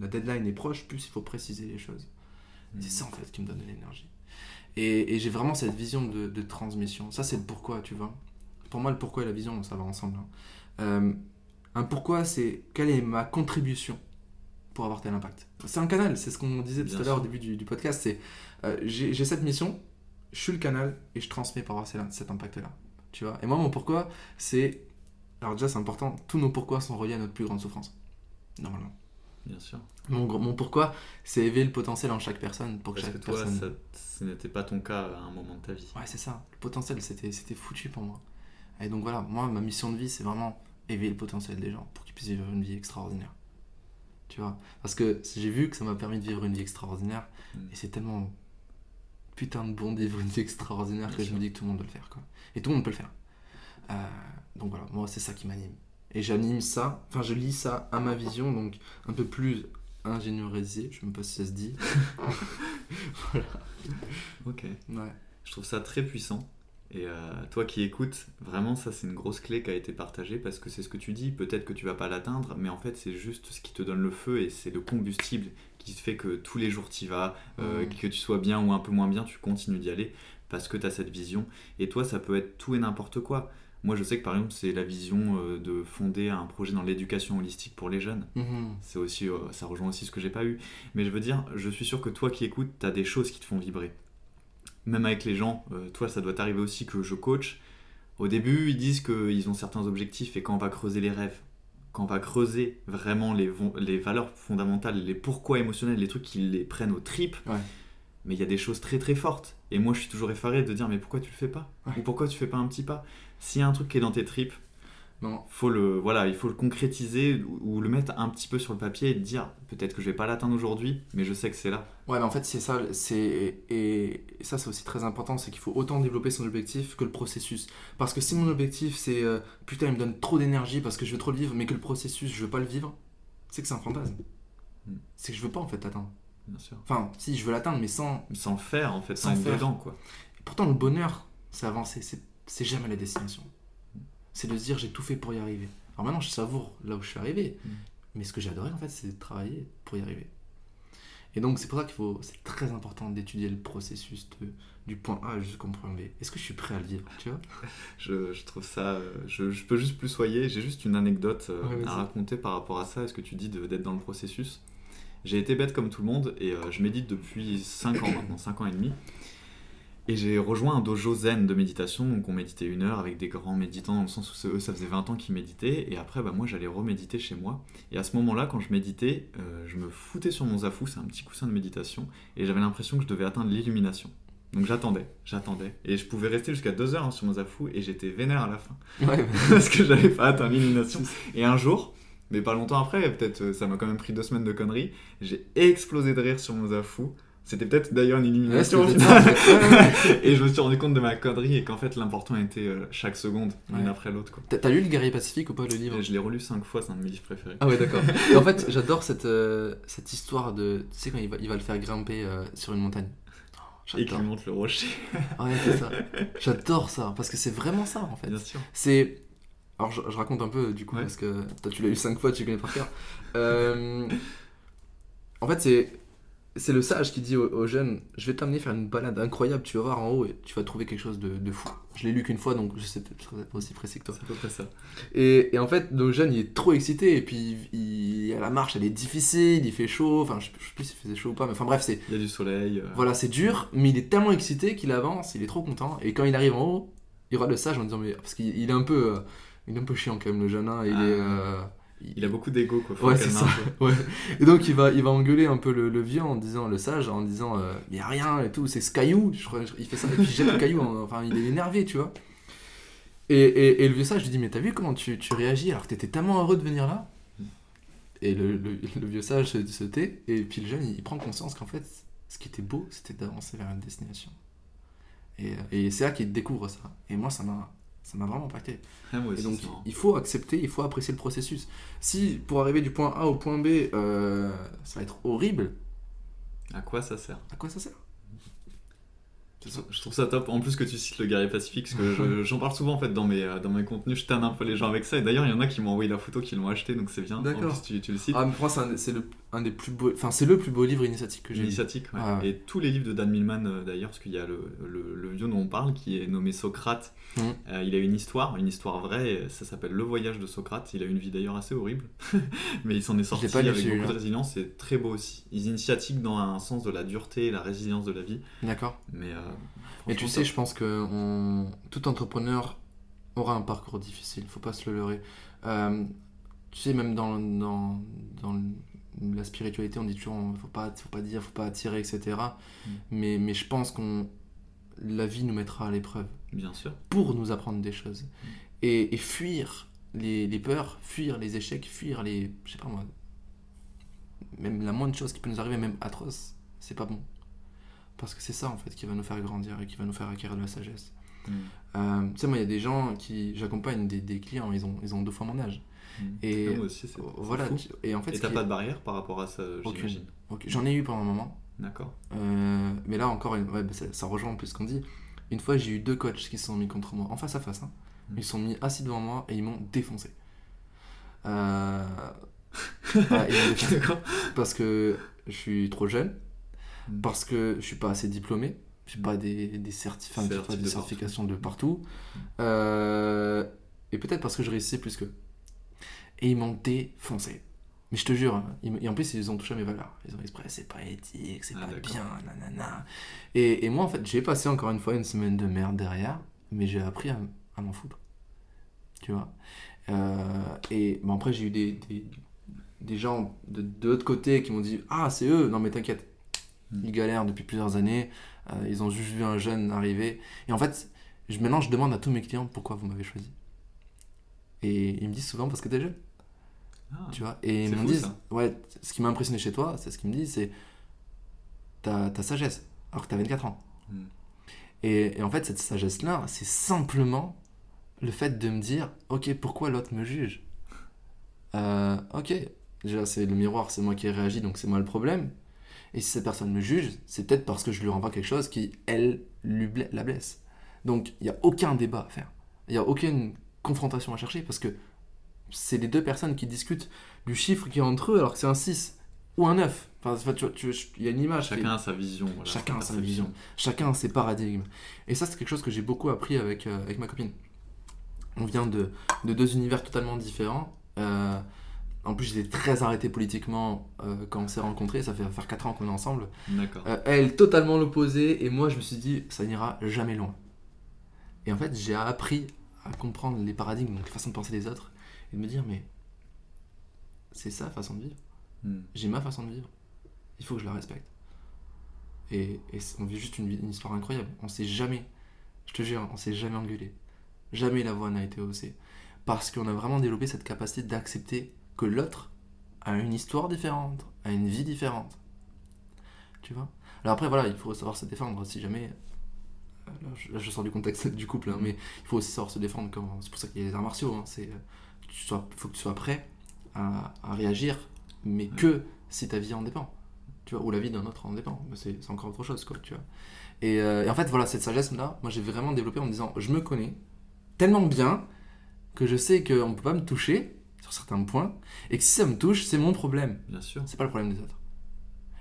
la deadline est proche, plus il faut préciser les choses. C'est ça en fait qui me donne de l'énergie. Et, et j'ai vraiment cette vision de, de transmission. Ça, c'est le pourquoi, tu vois. Pour moi, le pourquoi et la vision, ça va ensemble. hein. Euh, un pourquoi, c'est quelle est ma contribution pour avoir tel impact. C'est un canal, c'est ce qu'on disait tout Bien à l'heure au début du, du podcast. C'est euh, j'ai cette mission, je suis le canal et je transmets pour avoir cet, cet impact-là. Tu vois? Et moi, mon pourquoi, c'est. Alors, déjà, c'est important, tous nos pourquoi sont reliés à notre plus grande souffrance. Normalement. Bien sûr. Mon, pourquoi, c'est élever le potentiel en chaque personne pour que Parce que chaque toi, personne. ça, ce n'était pas ton cas à un moment de ta vie. Ouais, c'est ça. Le potentiel, c'était, c'était foutu pour moi. Et donc voilà, moi, ma mission de vie, c'est vraiment éveiller le potentiel des gens pour qu'ils puissent vivre une vie extraordinaire. Tu vois? Parce que j'ai vu que ça m'a permis de vivre une vie extraordinaire. Mm. Et c'est tellement putain de bon de vivre une vie extraordinaire Bien que je me dis que tout le monde doit le faire. Quoi. Et tout le monde peut le faire. Euh, donc voilà, moi, c'est ça qui m'anime. Et j'anime ça, enfin, je lis ça à ma vision, donc un peu plus ingénierisé, je sais même pas si ça se dit. Ok. Ouais. Je trouve ça très puissant. Et euh, toi qui écoutes, vraiment, ça c'est une grosse clé qui a été partagée parce que c'est ce que tu dis. Peut-être que tu vas pas l'atteindre, mais en fait, c'est juste ce qui te donne le feu et c'est le combustible qui fait que tous les jours tu vas, euh, que tu sois bien ou un peu moins bien, tu continues d'y aller parce que tu as cette vision. Et toi, ça peut être tout et n'importe quoi. Moi, je sais que par exemple, c'est la vision euh, de fonder un projet dans l'éducation holistique pour les jeunes. Mhm. C'est aussi, euh, ça rejoint aussi ce que j'ai pas eu. Mais je veux dire, je suis sûr que toi qui écoutes, tu as des choses qui te font vibrer. Même avec les gens, euh, toi, ça doit t'arriver aussi que je coach. Au début, ils disent qu'ils ont certains objectifs et quand on va creuser les rêves, quand on va creuser vraiment les, valeurs fondamentales, les pourquoi émotionnels, les trucs qui les prennent aux tripes, Ouais. mais il y a des choses très très fortes. Et moi, je suis toujours effaré de dire, mais pourquoi tu le fais pas Ouais. Ou pourquoi tu fais pas un petit pas S'il y a un truc qui est dans tes tripes, Non. Faut le, voilà, il faut le concrétiser ou, ou le mettre un petit peu sur le papier et dire peut-être que je vais pas l'atteindre aujourd'hui, mais je sais que c'est là. Ouais, mais en fait, c'est ça, c'est et et ça, c'est aussi très important, c'est qu'il faut autant développer son objectif que le processus. Parce que si mon objectif, c'est euh, putain, il me donne trop d'énergie parce que je veux trop le vivre, mais que le processus, je veux pas le vivre, c'est que c'est un fantasme. Mm. C'est que je veux pas en fait l'atteindre. Bien sûr. Enfin, si, je veux l'atteindre, mais sans. Faire en fait, Sans sans, être faire. dedans quoi. Pourtant, le bonheur, c'est avancer, c'est jamais la destination. C'est de se dire, j'ai tout fait pour y arriver. Alors maintenant, je savoure là où je suis arrivé, Mm. mais ce que j'adorais en fait, c'est de travailler pour y arriver. Et donc, c'est pour ça qu'il faut, c'est très important d'étudier le processus de, du point A jusqu'au point B. Est-ce que je suis prêt à le vivre, tu vois? Je, je trouve ça. euh, Je, je peux juste plus soyer. J'ai juste une anecdote euh, Ouais, à raconter par rapport à ça. Est-ce que tu dis d'être dans le processus? J'ai été bête comme tout le monde et euh, je médite depuis 5 ans maintenant, 5 ans et demi. Et j'ai rejoint un dojo zen de méditation, donc on méditait une heure avec des grands méditants, dans le sens où eux, ça faisait 20 ans qu'ils méditaient, et après, bah, moi, j'allais reméditer chez moi. Et à ce moment-là, quand je méditais, euh, je me foutais sur mon zafou, c'est un petit coussin de méditation, et j'avais l'impression que je devais atteindre l'illumination. Donc j'attendais, j'attendais, et je pouvais rester jusqu'à 2 heures hein, sur mon zafou, et j'étais vénère à la fin, Ouais, parce que j'avais pas atteint l'illumination. Et un jour, mais pas longtemps après, peut-être euh, ça m'a quand même pris deux semaines de conneries, j'ai explosé de rire sur mon zafou. C'était peut-être d'ailleurs une illumination au final. Et je me suis rendu compte de ma connerie et qu'en fait l'important était euh, chaque seconde, l'une Ouais. après l'autre. T'as lu Le Guerrier Pacifique ou pas, le livre? Et je l'ai relu cinq fois, c'est un de mes livres préférés. Ah ouais, d'accord. Et en fait, j'adore cette, euh, cette histoire de. Tu sais, quand il va, il va le faire grimper euh, sur une montagne. Oh, Et qu'il monte le rocher, ouais, c'est ça. J'adore ça. Parce que c'est vraiment ça, en fait. bien sûr. C'est. Alors, je, je raconte un peu, du coup, Ouais. parce que toi, tu l'as lu cinq fois, tu connais par cœur. Euh, En fait, c'est. C'est le sage qui dit aux, aux jeunes Je vais t'amener faire une balade incroyable, tu vas voir en haut et tu vas trouver quelque chose de, de fou. Je l'ai lu qu'une fois, donc je sais peut-être pas aussi précis que toi. C'est à peu près ça. Et, et en fait, le jeune, il est trop excité. Et puis, il, il- la marche, elle est difficile, il fait chaud. Enfin, je, je sais plus s'il faisait chaud ou pas, mais enfin, bref, c'est. Il y a du soleil. euh, Voilà, c'est dur, mais il est tellement excité qu'il avance, il est trop content. Et quand il arrive en haut, il aura le sage en disant mais parce qu'il il est un peu, euh, il est un peu chiant quand même le jeune. hein, il Ah. est, euh, Il a beaucoup d'ego, quoi. Faut Ouais, c'est ça. Ouais. Et donc il va, il va engueuler un peu le, le vieux en disant le sage en disant euh, mais y a rien et tout, c'est ce caillou. Je crois, il fait ça et puis il jette le caillou. en- Enfin, il est énervé, tu vois. Et, et, et le vieux sage lui dit mais t'as vu comment tu, tu réagis alors que t'étais tellement heureux de venir là? Et le, le, le vieux sage se, se tait et puis le jeune il, prend conscience qu'en fait ce qui était beau c'était d'avancer vers une destination. Et, et c'est là qu'il découvre ça. Et moi ça m'a ça m'a vraiment impacté. Ah, moi Et donc, il faut accepter, il faut apprécier le processus. Si pour arriver du point A au point B, euh, ça va être horrible, À quoi ça sert? à quoi ça sert? Je trouve ça top. En plus que tu cites le guerrier pacifique, parce que je- j'en parle souvent en fait dans mes, euh, dans mes contenus. Je tanne un peu les gens avec ça. Et d'ailleurs, il y en a qui m'ont envoyé la photo, qui l'ont acheté, donc c'est bien. En D'accord. plus, tu, tu le cites. Ah, mais pour moi, c'est un, un des plus beaux. Enfin, c'est le plus beau livre initiatique que j'ai. Initiatique, ouais. Ah ouais. Et tous les livres de Dan Millman euh, d'ailleurs, parce qu'il y a le, le, le vieux dont on parle qui est nommé Socrate. Mhm. Euh, il a une histoire, une histoire vraie, ça s'appelle Le voyage de Socrate. Il a une vie d'ailleurs assez horrible, mais il s'en est sorti pas avec beaucoup de résilience. C'est très beau aussi. Il est initiatique dans un sens de la dureté et la résilience de la vie. D'accord. Mais, euh, Mais tu sais, je pense que on... tout entrepreneur aura un parcours difficile, faut pas se le leurrer. Euh, tu sais, même dans, dans, dans la spiritualité, on dit toujours faut pas, faut pas dire, faut pas attirer, etc. Mm. Mais, mais je pense qu'on la vie nous mettra à l'épreuve. bien sûr. pour nous apprendre des choses. Et, et fuir les, les peurs, fuir les échecs, fuir les. Je sais pas moi. Même la moindre chose qui peut nous arriver, même atroce, c'est pas bon. Parce que c'est ça en fait qui va nous faire grandir et qui va nous faire acquérir de la sagesse. Mm. Euh, tu sais, moi il y a des gens qui. J'accompagne des, des clients, ils ont, ils ont deux fois mon âge. Mm. Et moi aussi, c'est c'est voilà. fou. et en fait, Et t'as pas est- de barrière par rapport à ça, j'imagine. Ok, J'en ai eu pendant un moment. D'accord. Euh, mais là encore, ouais, bah, ça, ça rejoint un peu ce qu'on dit. Une fois, j'ai eu deux coachs qui se sont mis contre moi, en face à face. hein. Mm. Ils se sont mis assis devant moi et ils m'ont défoncé. Euh... ils m'ont défoncé. D'accord. Parce que je suis trop jeune, Mm. parce que je suis pas assez diplômé, j'ai pas des, des, certif- enfin, pas des de certifications de partout, Euh, et peut-être parce que je réussissais plus qu'eux. Et ils m'ont défoncé. Mais je te jure, hein, ils et en plus ils ont touché à mes valeurs. Ils ont exprès, c'est pas éthique, c'est Ah, pas bien, nanana. Et, et moi en fait, j'ai passé encore une fois une semaine de merde derrière, mais j'ai appris à, à m'en foutre. Tu vois? Euh, Et bon, après, j'ai eu des, des, des gens de, de l'autre côté qui m'ont dit Ah, c'est eux Non, mais t'inquiète, Mm. Ils galèrent depuis plusieurs années, euh, ils ont juste vu un jeune arriver. Et en fait, je, maintenant, je demande à tous mes clients pourquoi vous m'avez choisi. Et ils me disent souvent parce que t'es jeune. Ah, Tu vois Et ils me disent, ça. ouais, ce qui m'a impressionné chez toi, c'est ce qu'ils me disent, c'est ta, ta sagesse, alors que t'as 24 ans. Mm. Et, et en fait, cette sagesse-là, c'est simplement le fait de me dire, ok, pourquoi l'autre me juge? Euh, Ok, déjà, c'est le miroir, c'est moi qui ai réagi, donc c'est moi le problème. Et si cette personne me juge, c'est peut-être parce que je lui renvoie quelque chose qui, elle, lui bla- la blesse. Donc, il n'y a aucun débat à faire. Il n'y a aucune confrontation à chercher parce que c'est les deux personnes qui discutent du chiffre qui est entre eux alors que c'est un 6 ou un 9. Enfin, tu vois, il y a une image. qui Chacun a sa vision. voilà, Chacun a sa vision. Chacun a ses paradigmes. Et ça, c'est quelque chose que j'ai beaucoup appris avec, euh, avec ma copine. On vient de, de deux univers totalement différents. Euh, en plus, j'étais très arrêté politiquement euh, quand on s'est rencontrés. Ça fait faire 4 ans qu'on est ensemble. D'accord. Euh, elle, totalement l'opposé. Et moi, je me suis dit, ça n'ira jamais loin. Et en fait, j'ai appris à comprendre les paradigmes, donc les façons de penser des autres. Et de me dire, mais c'est ça, façon de vivre Mm. j'ai ma façon de vivre. Il faut que je la respecte. Et, on vit juste une, histoire incroyable. On s'est jamais, je te jure, on s'est jamais engueulé. Jamais la voix n'a été haussée. Parce qu'on a vraiment développé cette capacité d'accepter que l'autre a une histoire différente, a une vie différente. Tu vois? Alors après, voilà, il faut savoir se défendre si jamais. euh, Là je, là, je sors du contexte du couple, hein, mais il faut aussi savoir se défendre. Quand... C'est pour ça qu'il y a les arts martiaux. Hein, c'est, euh, tu sois, faut que tu sois prêt à, à réagir mais que si ta vie en dépend. Tu vois, ou la vie d'un autre en dépend. C'est encore autre chose, quoi, tu vois. Et, euh, et en fait, voilà, cette sagesse-là, moi j'ai vraiment développé en me disant, je me connais tellement bien que je sais qu'on ne peut pas me toucher sur certains points, et que si ça me touche, c'est mon problème. Bien sûr. C'est pas le problème des autres.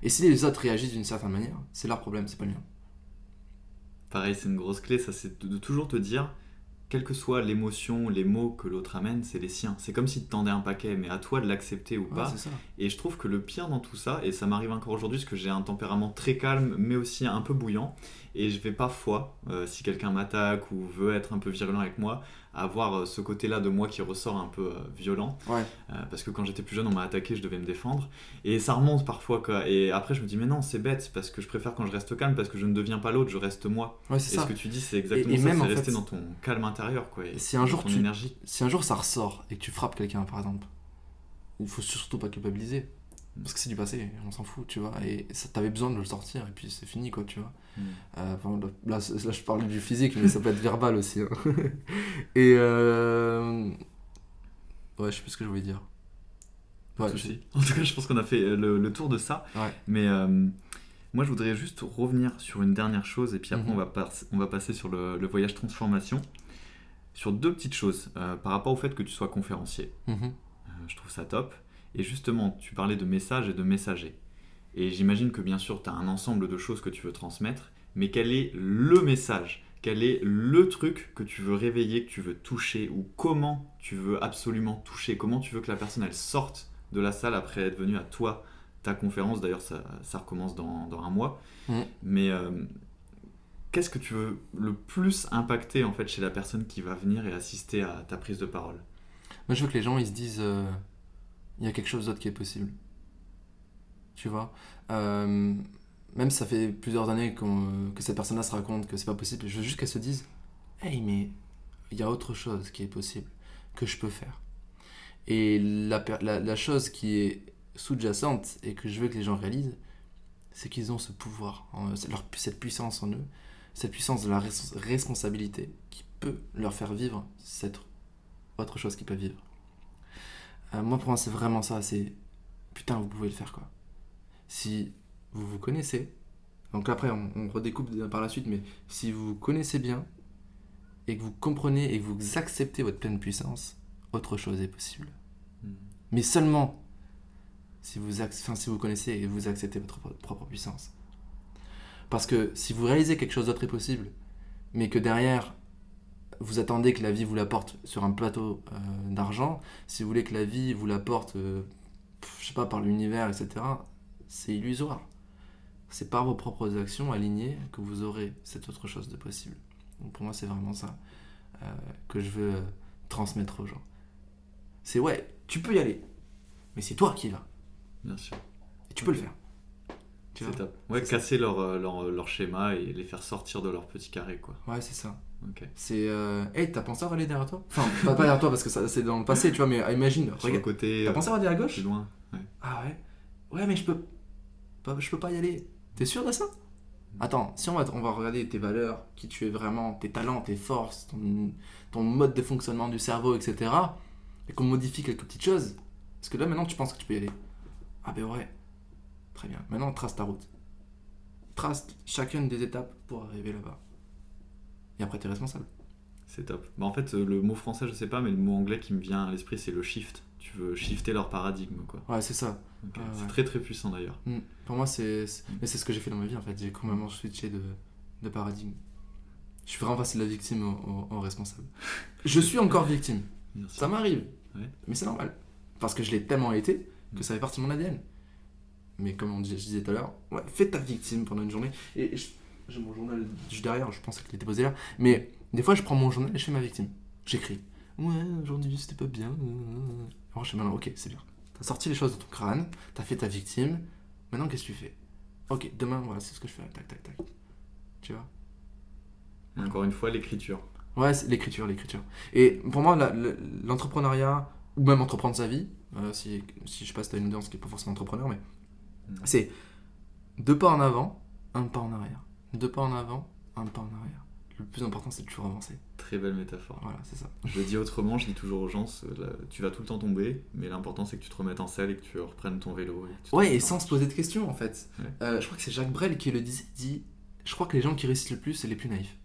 Et si les autres réagissent d'une certaine manière, c'est leur problème, c'est pas le mien. Pareil, c'est une grosse clé, ça, c'est de, toujours te dire, quelle que soit l'émotion, les mots que l'autre amène, c'est les siens. C'est comme s'il te tendait un paquet, mais à toi de l'accepter ou Ouais, pas. Et je trouve que le pire dans tout ça, et ça m'arrive encore aujourd'hui parce que j'ai un tempérament très calme, mais aussi un peu bouillant, et je vais parfois, euh, si quelqu'un m'attaque ou veut être un peu virulent avec moi, avoir euh, ce côté-là de moi qui ressort un peu euh, violent. Ouais. Euh, parce que quand j'étais plus jeune, on m'a attaqué, je devais me défendre. Et ça remonte parfois, quoi. Et après, je me dis, mais non, c'est bête, parce que je préfère quand je reste calme, parce que je ne deviens pas l'autre, je reste moi. Ouais, Et c'est ce ça. que tu dis, c'est exactement Et- et ça, c'est rester fait, dans ton calme intérieur, quoi. Et si un jour ton tu- énergie. Si un jour ça ressort et que tu frappes quelqu'un, par exemple, il faut surtout pas culpabiliser. Parce que c'est du passé, on s'en fout, tu vois. Et ça, t'avais besoin de le sortir, et puis c'est fini, quoi, tu vois. Mm. Euh, enfin, là, là, je parlais du physique, mais ça peut être verbal aussi. hein. et. Euh... Ouais, je sais plus ce que je voulais dire. Pas Ouais, de souci. En tout cas, je pense qu'on a fait euh, le, le tour de ça. Ouais. Mais euh, moi, je voudrais juste revenir sur une dernière chose, et puis après, Mhm. on, va pas- on va passer sur le, le voyage transformation. Sur deux petites choses, par rapport au fait que tu sois conférencier. Mhm. Je trouve ça top. Et justement, tu parlais de messages et de messagers. Et j'imagine que bien sûr, tu as un ensemble de choses que tu veux transmettre, mais quel est le message? Quel est le truc que tu veux réveiller, que tu veux toucher? Ou comment tu veux absolument toucher? Comment tu veux que la personne, elle sorte de la salle après être venue à toi, ta conférence D'ailleurs, ça, ça recommence dans, dans un mois. Mhm. Mais euh, qu'est-ce que tu veux le plus impacter en fait chez la personne qui va venir et assister à ta prise de parole? Moi, je veux que les gens ils se disent euh, il y a quelque chose d'autre qui est possible. Tu vois? Euh, Même si ça fait plusieurs années que cette personne-là se raconte que c'est pas possible, je veux juste qu'elle se dise hey, mais il y a autre chose qui est possible, que je peux faire. Et la, la, chose qui est sous-jacente et que je veux que les gens réalisent, c'est qu'ils ont ce pouvoir, cette puissance en eux, cette puissance de la res- responsabilité qui peut leur faire vivre cette autre chose qu'ils peuvent vivre. Euh, moi, pour moi, c'est vraiment ça. C'est putain, vous pouvez le faire quoi. Si vous vous connaissez, donc après, on, on redécoupe par la suite, mais si vous vous connaissez bien et que vous comprenez et que vous acceptez votre pleine puissance, autre chose est possible. Mais seulement si vous, enfin, si vous connaissez et vous acceptez votre pro- propre puissance. Parce que si vous réalisez quelque chose d'autre est possible, mais que derrière, vous attendez que la vie vous l'apporte sur un plateau euh, d'argent, si vous voulez que la vie vous l'apporte, euh, je sais pas, par l'univers, etc., c'est illusoire. C'est par vos propres actions alignées que vous aurez cette autre chose de possible. Donc pour moi, c'est vraiment ça euh, que je veux euh, transmettre aux gens. C'est ouais, tu peux y aller, mais c'est toi qui y vas. Bien sûr. Et tu peux le faire. C'est top. Ouais, casser leur, euh, leur, leur schéma et les faire sortir de leur petit carré, quoi. Ouais, c'est ça. Ok. C'est. Euh... Hey, t'as pensé à aller derrière toi? Enfin, pas, derrière toi parce que c'est dans le passé, tu vois, mais euh, imagine. Sur le Regarde. côté. T'as euh, pensé à aller à gauche? plus loin. Ouais. Ah ouais? Ouais, mais je peux. pas- Je peux pas y aller. T'es sûr de ça? Attends, si on va, on va regarder tes valeurs, qui tu es vraiment, tes talents, tes forces, ton, ton mode de fonctionnement du cerveau, etc. Et qu'on modifie quelques petites choses. Parce que là, maintenant, tu penses que tu peux y aller. Ah ben ouais. Très bien. Maintenant, trace ta route. Trace chacune des étapes pour arriver là-bas. Et après, t'es responsable. C'est top. Bah, en fait, euh, le mot français, je sais pas, mais le mot anglais qui me vient à l'esprit, c'est le shift. Tu veux shifter leur paradigme, quoi. Ouais, c'est ça. C'est ouais. très très puissant d'ailleurs. Mm. Pour moi, c'est. c'est- Mais c'est ce que j'ai fait dans ma vie en fait. J'ai complètement switché de, de paradigme. Je suis vraiment passé de la victime au, au- au responsable. Je suis encore victime. Ça m'arrive. Ouais. Mais c'est normal. Parce que je l'ai tellement été que ça fait partie de mon ADN. Mais comme on disait, je disais tout à l'heure, ouais, fais ta victime pendant une journée. Et j'ai mon journal juste derrière, je pensais qu'il était posé là. Mais des fois, je prends mon journal et je fais ma victime. J'écris. Ouais, aujourd'hui c'était pas bien. Alors je fais maintenant, ok, c'est bien. T'as sorti les choses de ton crâne, t'as fait ta victime. Maintenant, qu'est-ce que tu fais? Ok, demain, voilà, c'est ce que je fais. Tac, tac, tac. Tu vois? Encore une fois, l'écriture. Ouais, c'est l'écriture, l'écriture. Et pour moi, l'entrepreneuriat, ou même entreprendre sa vie, euh, si, si je sais pas si t'as une audience qui est pas forcément entrepreneur, mais. C'est deux pas en avant, un pas en arrière. Deux pas en avant, un pas en arrière. Le plus important, c'est de toujours avancer. Très belle métaphore. Voilà, c'est ça. Je le dis autrement, je dis toujours aux gens, tu vas tout le temps tomber, mais l'important c'est que tu te remettes en selle et que tu reprennes ton vélo. et te Ouais, et sans se poser de questions, en fait. Ouais. Euh, je crois que c'est Jacques Brel qui le il dit, je crois que les gens qui réussissent le plus, c'est les plus naïfs.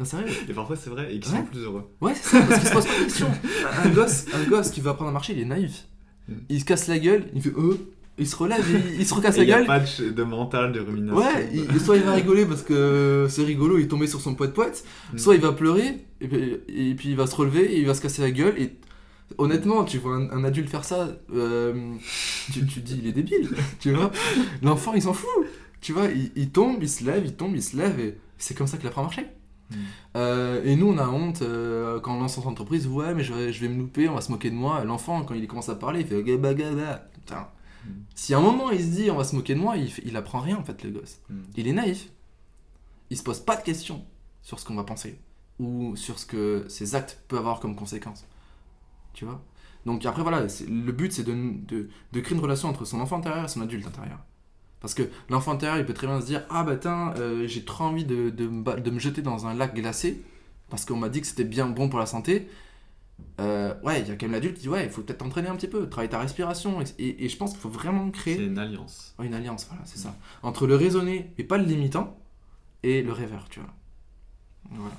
Non, sérieux? Et parfois c'est vrai, et qui Ouais. sont plus heureux. Ouais, c'est ça, parce qu'il se pose pas de questions. Un un gosse, un gosse qui veut apprendre à marcher, il est naïf. Mm. Il se casse la gueule, il fait euh, il se relève, il, il se recasse Et il la n'y a gueule. pas de, mental, de rumination. Ouais, il- soit il va rigoler parce que c'est rigolo, il est tombé sur son poète poète, Mm. soit il va pleurer, et puis, et puis il va se relever, et il va se casser la gueule, et honnêtement, tu vois un, un adulte faire ça, euh, tu, tu te dis, il est débile, tu vois. L'enfant, il s'en fout, tu vois, il, il tombe, il se lève, il tombe, il se lève, et c'est comme ça qu'il apprend à marcher. Mm. Euh, et nous, on a honte euh, quand on lance notre entreprise. Ouais, mais je vais, je vais me louper, on va se moquer de moi. L'enfant, quand il commence à parler, il fait gaba gaba. Putain. Mm. Si à un moment il se dit on va se moquer de moi, il, apprend rien en fait, le gosse. Mm. Il est naïf. Il se pose pas de questions sur ce qu'on va penser ou sur ce que ses actes peuvent avoir comme conséquence. Tu vois? Donc après, voilà, le but c'est de, de, de créer une relation entre son enfant intérieur et son adulte intérieur. Parce que l'enfant intérieur, il peut très bien se dire Ah bah tiens, euh, j'ai trop envie de me jeter dans un lac glacé parce qu'on m'a dit que c'était bien bon pour la santé. Euh, ouais, il y a quand même l'adulte qui dit Ouais, il faut peut-être t'entraîner un petit peu, travailler ta respiration. Et, et- et je pense qu'il faut vraiment créer C'est une alliance. Ouais, une alliance, voilà, c'est ça. Entre le raisonné et pas le limitant et le rêveur, tu vois. Voilà.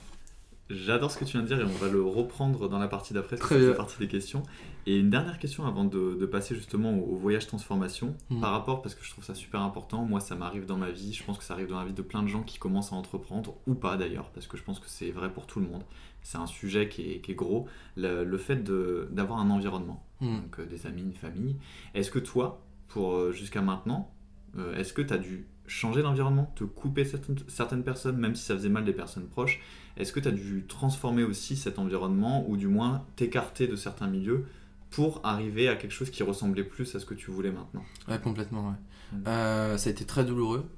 J'adore ce que tu viens de dire et on va le reprendre dans la partie d'après, parce que bien. fait partie des questions. Et une dernière question avant de, de passer justement au, au voyage transformation, Mm. par rapport, parce que je trouve ça super important, moi ça m'arrive dans ma vie, je pense que ça arrive dans la vie de plein de gens qui commencent à entreprendre, ou pas d'ailleurs, parce que je pense que c'est vrai pour tout le monde. C'est un sujet qui est, qui est gros, le, le fait d'avoir un environnement, Mm. donc euh, des amis, une famille. Est-ce que toi, pour euh, jusqu'à maintenant, euh, est-ce que tu as dû changer d'environnement, te couper certaines, certaines personnes, même si ça faisait mal des personnes proches Est-ce que tu as dû transformer aussi cet environnement, ou du moins t'écarter de certains milieux pour arriver à quelque chose qui ressemblait plus à ce que tu voulais maintenant Ouais, complètement, ouais. Mm. Euh, ça a été très douloureux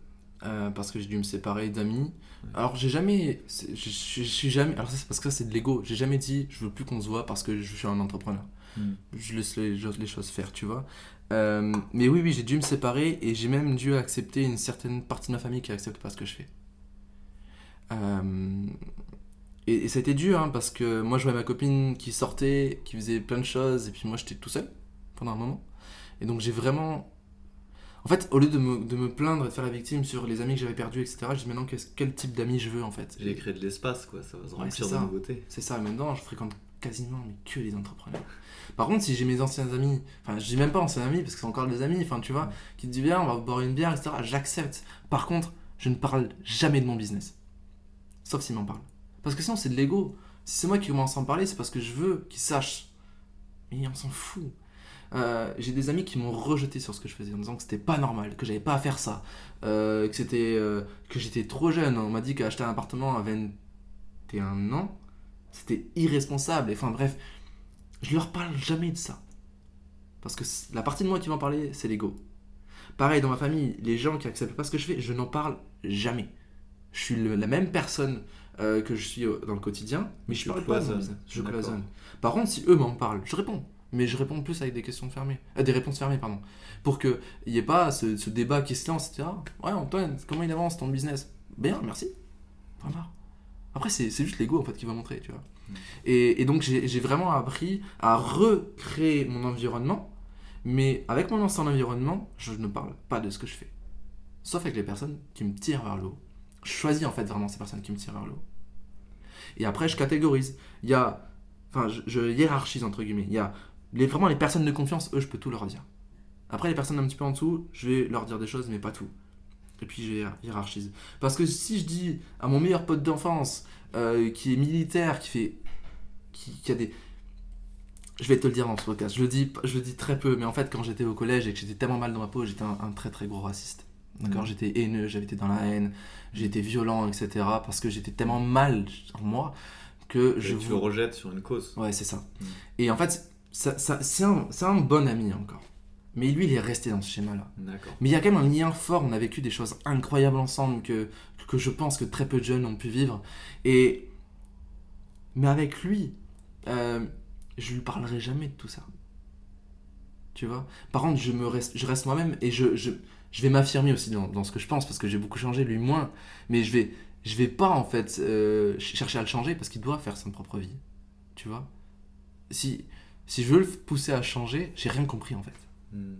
euh, parce que j'ai dû me séparer d'amis. Alors, j'ai jamais. Je suis jamais. Alors, ça, c'est parce que ça, c'est de l'ego. J'ai jamais dit je veux plus qu'on se voit parce que je suis un entrepreneur. Mm. Je laisse les, choses- les choses faire, tu vois. Euh, mais oui, oui, j'ai dû me séparer et j'ai même dû accepter une certaine partie de ma famille qui accepte pas ce que je fais. Euh, et, et ça a été dur hein, parce que moi je voyais ma copine qui sortait, qui faisait plein de choses et puis moi j'étais tout seul pendant un moment. Et donc j'ai vraiment. En fait, au lieu de me, de me plaindre et de faire la victime sur les amis que j'avais perdus, etc., je dis maintenant quel type d'amis je veux en fait? J'ai créé de l'espace, quoi, ça va se Ouais, remplir c'est de nouveautés. C'est ça, maintenant je fréquente quasiment mais que les entrepreneurs. Par contre, si j'ai mes anciens amis, enfin je dis même pas anciens amis parce que c'est encore des amis, enfin tu vois, qui te disent bien on va boire une bière, etc., j'accepte. Par contre, je ne parle jamais de mon business. Sauf s'ils m'en parlent. Parce que sinon c'est de l'ego. Si c'est moi qui commence à en parler, c'est parce que je veux qu'ils sachent. Mais on s'en fout. Euh, j'ai des amis qui m'ont rejeté sur ce que je faisais en disant que c'était pas normal, que j'avais pas à faire ça, euh, que c'était euh, que j'étais trop jeune. On m'a dit qu'acheter un appartement à 21 ans, c'était irresponsable. Enfin bref, je leur parle jamais de ça. Parce que la partie de moi qui va en parler, c'est l'ego. Pareil, dans ma famille, les gens qui acceptent pas ce que je fais, je n'en parle jamais. Je suis la même personne euh, que je suis euh, dans le quotidien, mais je Tu parle pas de mon cloisonnes. business. Je cloisonne. Par contre, si eux m'en parlent, je réponds. Mais je réponds plus avec des questions fermées. euh, des réponses fermées, pardon. Pour qu'il n'y ait pas ce, ce débat qui se lance, etc. Ouais, Antoine, comment il avance ton business? Bien, merci. Après, c'est juste l'ego en fait qui va montrer, tu vois. Mm. Et, et donc, j'ai j'ai vraiment appris à recréer mon environnement, mais avec mon ancien environnement, je ne parle pas de ce que je fais. Sauf avec les personnes qui me tirent vers le haut. Je choisis en fait vraiment ces personnes qui me tirent vers le haut. Et après, je catégorise. Il y a. Enfin, je, hiérarchise entre guillemets. Il y a les, vraiment les personnes de confiance, eux, je peux tout leur dire. Après, les personnes un petit peu en dessous, je vais leur dire des choses, mais pas tout. Et puis, je hiér- hiérarchise. Parce que si je dis à mon meilleur pote d'enfance, euh, qui est militaire, qui fait. Qui, qui a des. Je vais te le dire dans ce podcast. Je le dis, je le dis très peu, mais en fait, quand j'étais au collège et que j'étais tellement mal dans ma peau, j'étais un, un très très gros raciste. D'accord Mhm. J'étais haineux, j'avais été dans la haine, j'ai été violent, etc. Parce que j'étais tellement mal en moi que je Je tu le rejettes sur une cause. Ouais, c'est ça. Mm. Et en fait, ça, ça- c'est un, un bon ami encore. Mais lui, il est resté dans ce schéma-là. D'accord. Mais il y a quand même un lien fort, on a vécu des choses incroyables ensemble que, que je pense que très peu de jeunes ont pu vivre. Et... Mais avec lui, euh, je lui parlerai jamais de tout ça. Tu vois? Par contre, je, me reste, je reste moi-même et je, je, je vais m'affirmer aussi dans, ce que je pense parce que j'ai beaucoup changé, lui moins. Mais je vais, je vais pas en fait euh, ch- chercher à le changer parce qu'il doit faire sa propre vie. Tu vois? Si, si je veux le pousser à changer, j'ai rien compris en fait. Hmm.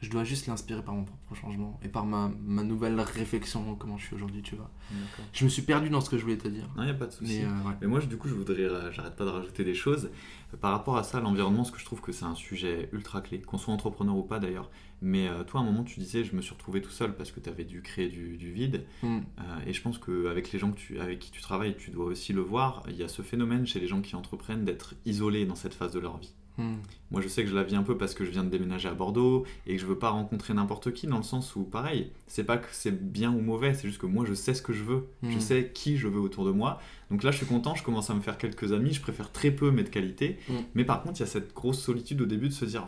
Je dois juste l'inspirer par mon propre changement et par ma, ma nouvelle réflexion, comment je suis aujourd'hui, tu vois. D'accord. Je me suis perdu dans ce que je voulais te dire. Non, il n'y a pas de souci. Mais euh, ouais. Mais moi, du coup, je voudrais, euh, j'arrête pas de rajouter des choses. Euh, Par rapport à ça, l'environnement, ce que je trouve que c'est un sujet ultra clé, qu'on soit entrepreneur ou pas d'ailleurs. Mais euh, toi, à un moment, tu disais, je me suis retrouvé tout seul parce que tu avais dû créer du, du vide. Mm. Euh, et je pense qu'avec les gens que tu, avec qui tu travailles, tu dois aussi le voir. Il y a ce phénomène chez les gens qui entreprennent d'être isolés dans cette phase de leur vie. Mm. Moi, je sais que je la vis un peu parce que je viens de déménager à Bordeaux et que je veux pas rencontrer n'importe qui dans le sens où, pareil, c'est pas que c'est bien ou mauvais, c'est juste que moi, je sais ce que je veux, je Mm. sais qui je veux autour de moi. Donc là, je suis content, je commence à me faire quelques amis, je préfère très peu, mais de qualité. Mm. Mais par contre, il y a cette grosse solitude au début de se dire,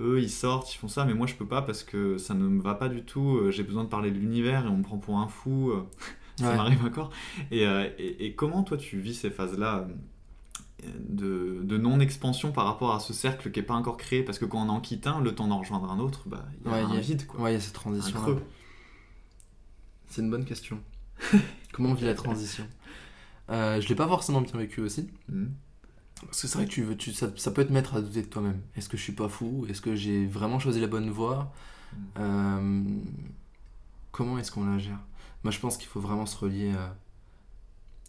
eux, ils sortent, ils font ça, mais moi, je peux pas parce que ça ne me va pas du tout. euh, J'ai besoin de parler de l'univers et on me prend pour un fou. euh, ça Ouais. m'arrive encore. Et, euh, et- et comment toi tu vis ces phases-là de, de non-expansion par rapport à ce cercle qui n'est pas encore créé Parce que quand on en quitte un, le temps d'en rejoindre un autre, bah, il y a Ouais, un il y a- vide, quoi. Ouais, il y a cette transition. C'est une bonne question. Comment on vit la transition? Euh, Je l'ai pas forcément bien vécu aussi. Mhm. Parce que c'est vrai que tu veux, tu, ça, ça peut te mettre à douter de toi-même. Est-ce que je suis pas fou? Est-ce que j'ai vraiment choisi la bonne voie? Euh, Comment est-ce qu'on la gère? Moi, je pense qu'il faut vraiment se relier à,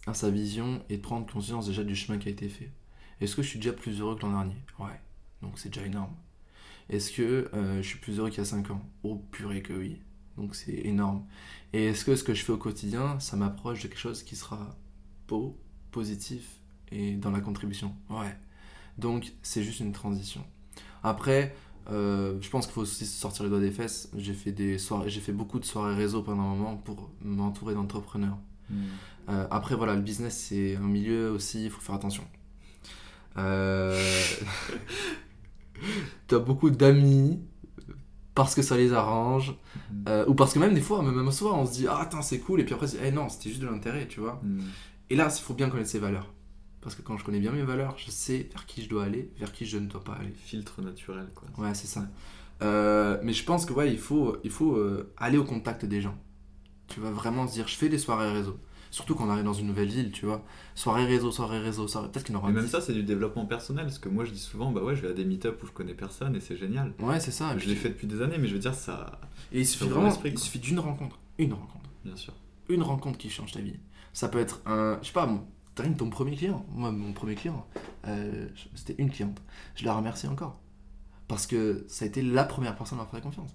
à sa vision et prendre conscience déjà du chemin qui a été fait. Est-ce que je suis déjà plus heureux que l'an dernier? Ouais. Donc c'est déjà énorme. Est-ce que euh, je suis plus heureux qu'il y a 5 ans? Oh purée que oui. Donc c'est énorme. Et est-ce que ce que je fais au quotidien, ça m'approche de quelque chose qui sera beau, positif et dans la contribution? Ouais. Donc c'est juste une transition. Après, euh, je pense qu'il faut aussi sortir les doigts des fesses. J'ai fait des soirées, j'ai fait beaucoup de soirées réseau pendant un moment pour m'entourer d'entrepreneurs. Mhm. Euh, après, voilà, le business, c'est un milieu aussi, il faut faire attention. Euh... tu as beaucoup d'amis parce que ça les arrange, Mhm. euh, ou parce que même des fois, même, souvent, on se dit Ah, attends, c'est cool, et puis après, c'est Eh non, c'était juste de l'intérêt, tu vois. Mhm. Et là, il faut bien connaître ses valeurs. Parce que quand je connais bien mes valeurs, je sais vers qui je dois aller, vers qui je ne dois pas aller. Filtre naturel, quoi. Ouais, c'est ça. Euh, mais je pense que ouais, il faut, il faut euh, aller au contact des gens. Tu vas vraiment se dire, je fais des soirées réseau. Surtout quand on arrive dans une nouvelle ville, tu vois. Soirée réseau, soirée réseau, soirée... Peut-être qu'il aura Mais même ça, c'est du développement personnel. Parce que moi, je dis souvent, bah ouais, je vais à des meet-up où je connais personne et c'est génial. Ouais, c'est ça. et je l'ai fait depuis des années, mais je veux dire, ça. Et il suffit vraiment, il suffit d'une rencontre. Une rencontre. Bien sûr. Une rencontre qui change ta vie. Ça peut être un, je sais pas, rien, ton premier client. Moi, mon premier client, euh, c'était une cliente. Je la remercie encore. Parce que ça a été la première personne à m'avoir fait confiance.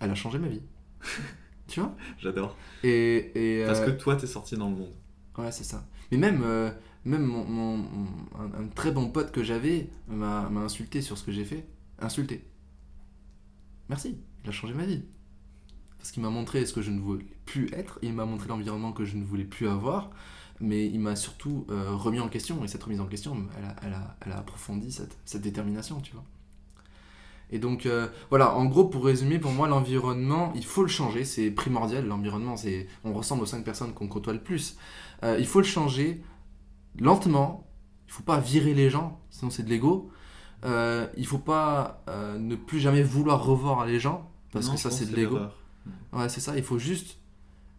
Elle a changé ma vie. tu vois? J'adore. Et, et, Parce euh, que toi, t'es sorti dans le monde. Ouais, c'est ça. Mais même, euh, même mon, mon- mon- un, un très bon pote que j'avais m'a m'a insulté sur ce que j'ai fait. Insulté. Merci, il a changé ma vie. Parce qu'il m'a montré ce que je ne voulais plus être, il m'a montré l'environnement que je ne voulais plus avoir, mais il m'a surtout euh, remis en question, et cette remise en question, elle a, elle a, elle a approfondi cette, cette détermination, tu vois. Et donc, euh, voilà, en gros, pour résumer, pour moi, l'environnement, il faut le changer, c'est primordial. L'environnement, c'est, on ressemble aux cinq personnes qu'on côtoie le plus. Euh, il faut le changer lentement. Il faut pas virer les gens, sinon c'est de l'ego. Euh, il faut pas euh, ne plus jamais vouloir revoir les gens, parce Non, que ça, c'est de l'ego. Ouais, c'est ça, il faut juste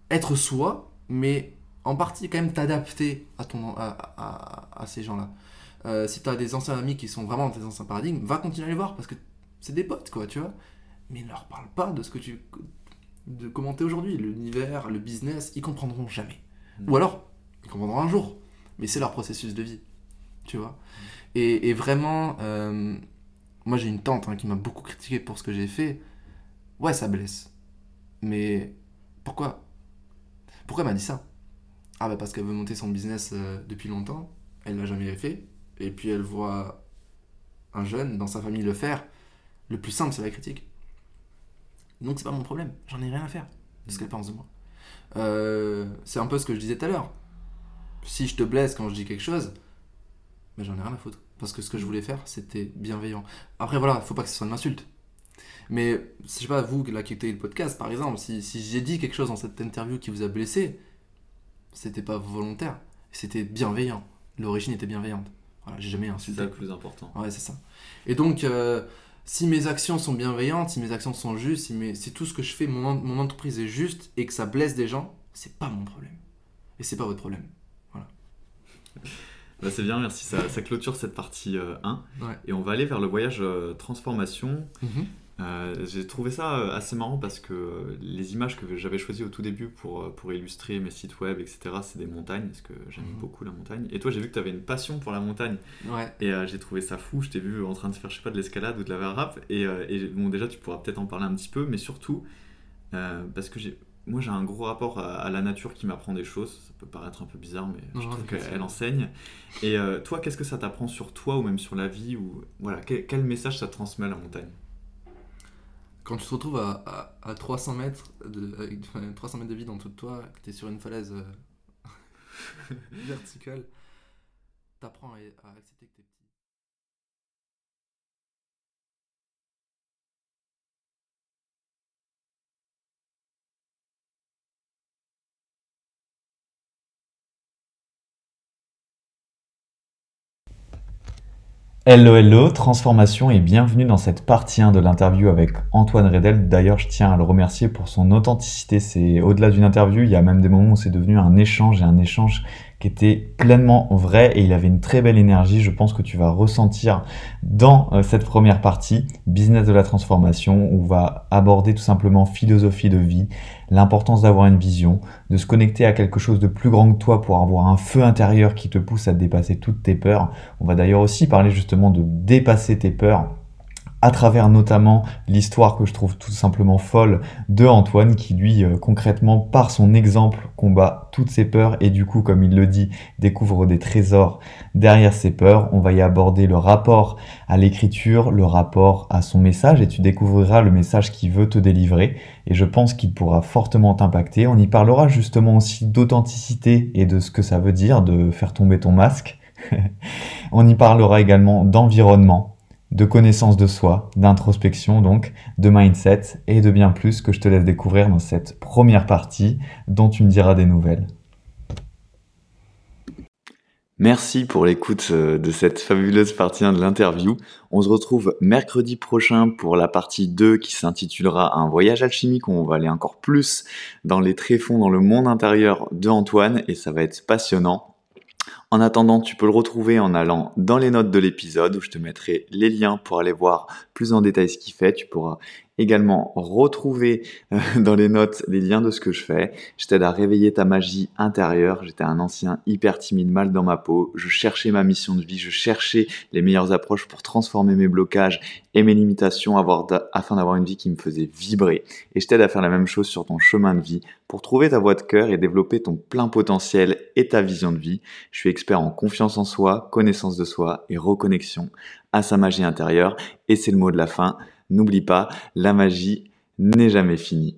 être soi, mais en partie quand même t'adapter à, ton, à, à, à ces gens-là. Si tu as des anciens amis qui sont vraiment dans tes anciens paradigmes, va continuer à les voir parce que c'est des potes, quoi, tu vois. Mais ne leur parle pas de ce que tu. de comment t'es aujourd'hui. L'univers, le business, ils comprendront jamais. Mm. Ou alors, ils comprendront un jour. Mais c'est leur processus de vie, tu vois. Et, et vraiment, euh, moi j'ai une tante hein, qui m'a beaucoup critiqué pour ce que j'ai fait. Ouais, ça blesse. Mais pourquoi? Pourquoi elle m'a dit ça? Ah bah parce qu'elle veut monter son business euh, depuis longtemps, elle l'a jamais fait, et puis elle voit un jeune dans sa famille le faire. Le plus simple, c'est la critique. Donc c'est pas mon problème, j'en ai rien à faire de ce qu'elle pense de moi. Euh, c'est un peu ce que je disais tout à l'heure. Si je te blesse quand je dis quelque chose, mais j'en ai rien à foutre. Parce que ce que je voulais faire, c'était bienveillant. Après, voilà, faut pas que ce soit une insulte. Mais, je sais pas, vous, là, qui écoutez le podcast, par exemple, si, si j'ai dit quelque chose dans cette interview qui vous a blessé, c'était pas volontaire. C'était bienveillant. L'origine était bienveillante. Voilà, j'ai jamais C'est insulté. ça le plus important. Ouais, c'est ça. Et donc, euh, si mes actions sont bienveillantes, si mes actions sont justes, si, mes- si tout ce que je fais, mon, en- mon entreprise est juste et que ça blesse des gens, c'est pas mon problème. Et c'est pas votre problème. Bah, c'est bien, merci. Ça, ça clôture cette partie euh, 1. Ouais. Et on va aller vers le voyage euh, transformation. Mhm. Euh, J'ai trouvé ça euh, assez marrant parce que euh, les images que j'avais choisies au tout début pour, pour illustrer mes sites web, etc., c'est des montagnes, parce que j'aime Mhm. beaucoup la montagne. Et toi, j'ai vu que tu avais une passion pour la montagne. Ouais. Et euh, j'ai trouvé ça fou. Je t'ai vu en train de faire, je sais pas, de l'escalade ou de la verrape. Et, euh, et bon, déjà, tu pourras peut-être en parler un petit peu, mais surtout, parce que j'ai. Moi, j'ai un gros rapport à, à la nature qui m'apprend des choses. Ça peut paraître un peu bizarre, mais je trouve qu'elle enseigne. Et toi, qu'est-ce que ça t'apprend sur toi ou même sur la vie ou voilà, quel, quel message ça te transmet la montagne? Quand tu te retrouves à, à, à 300 mètres de, avec enfin, 300 mètres de vide en dessous de toi, que tu es sur une falaise euh, verticale, t'apprends à, à accepter que t'es Hello hello, transformation et bienvenue dans cette partie 1 de l'interview avec Antoine Redel. D'ailleurs, je tiens à le remercier pour son authenticité. C'est au-delà d'une interview, il y a même des moments où c'est devenu un échange et un échange qui était pleinement vrai et il avait une très belle énergie. Je pense que tu vas ressentir dans euh, cette première partie, business de la transformation, où on va aborder tout simplement philosophie de vie, l'importance d'avoir une vision, de se connecter à quelque chose de plus grand que toi pour avoir un feu intérieur qui te pousse à dépasser toutes tes peurs. On va d'ailleurs aussi parler justement de dépasser tes peurs à travers notamment l'histoire que je trouve tout simplement folle de Antoine qui lui euh, concrètement par son exemple combat toutes ses peurs et du coup comme il le dit découvre des trésors derrière ses peurs. On va y aborder le rapport à l'écriture, le rapport à son message et tu découvriras le message qu'il veut te délivrer et je pense qu'il pourra fortement t'impacter. On y parlera justement aussi d'authenticité et de ce que ça veut dire de faire tomber ton masque. On y parlera également d'environnement, de connaissance de soi, d'introspection donc, de mindset et de bien plus que je te laisse découvrir dans cette première partie dont tu me diras des nouvelles. Merci pour l'écoute euh, de cette fabuleuse partie 1 de l'interview. On se retrouve mercredi prochain pour la partie 2 qui s'intitulera Un voyage alchimique où on va aller encore plus dans les tréfonds, dans le monde intérieur de Antoine et ça va être passionnant. En attendant, tu peux le retrouver en allant dans les notes de l'épisode où je te mettrai les liens pour aller voir plus en détail ce qu'il fait. Tu pourras également retrouver euh, dans les notes les liens de ce que je fais. Je t'aide à réveiller ta magie intérieure. J'étais un ancien hyper timide, mal dans ma peau. Je cherchais ma mission de vie. Je cherchais les meilleures approches pour transformer mes blocages et mes limitations afin d'avoir une vie qui me faisait vibrer. Et je t'aide à faire la même chose sur ton chemin de vie pour trouver ta voie de cœur et développer ton plein potentiel et ta vision de vie. Je suis expert en confiance en soi, connaissance de soi et reconnexion à sa magie intérieure. Et c'est le mot de la fin. N'oublie pas, la magie n'est jamais finie.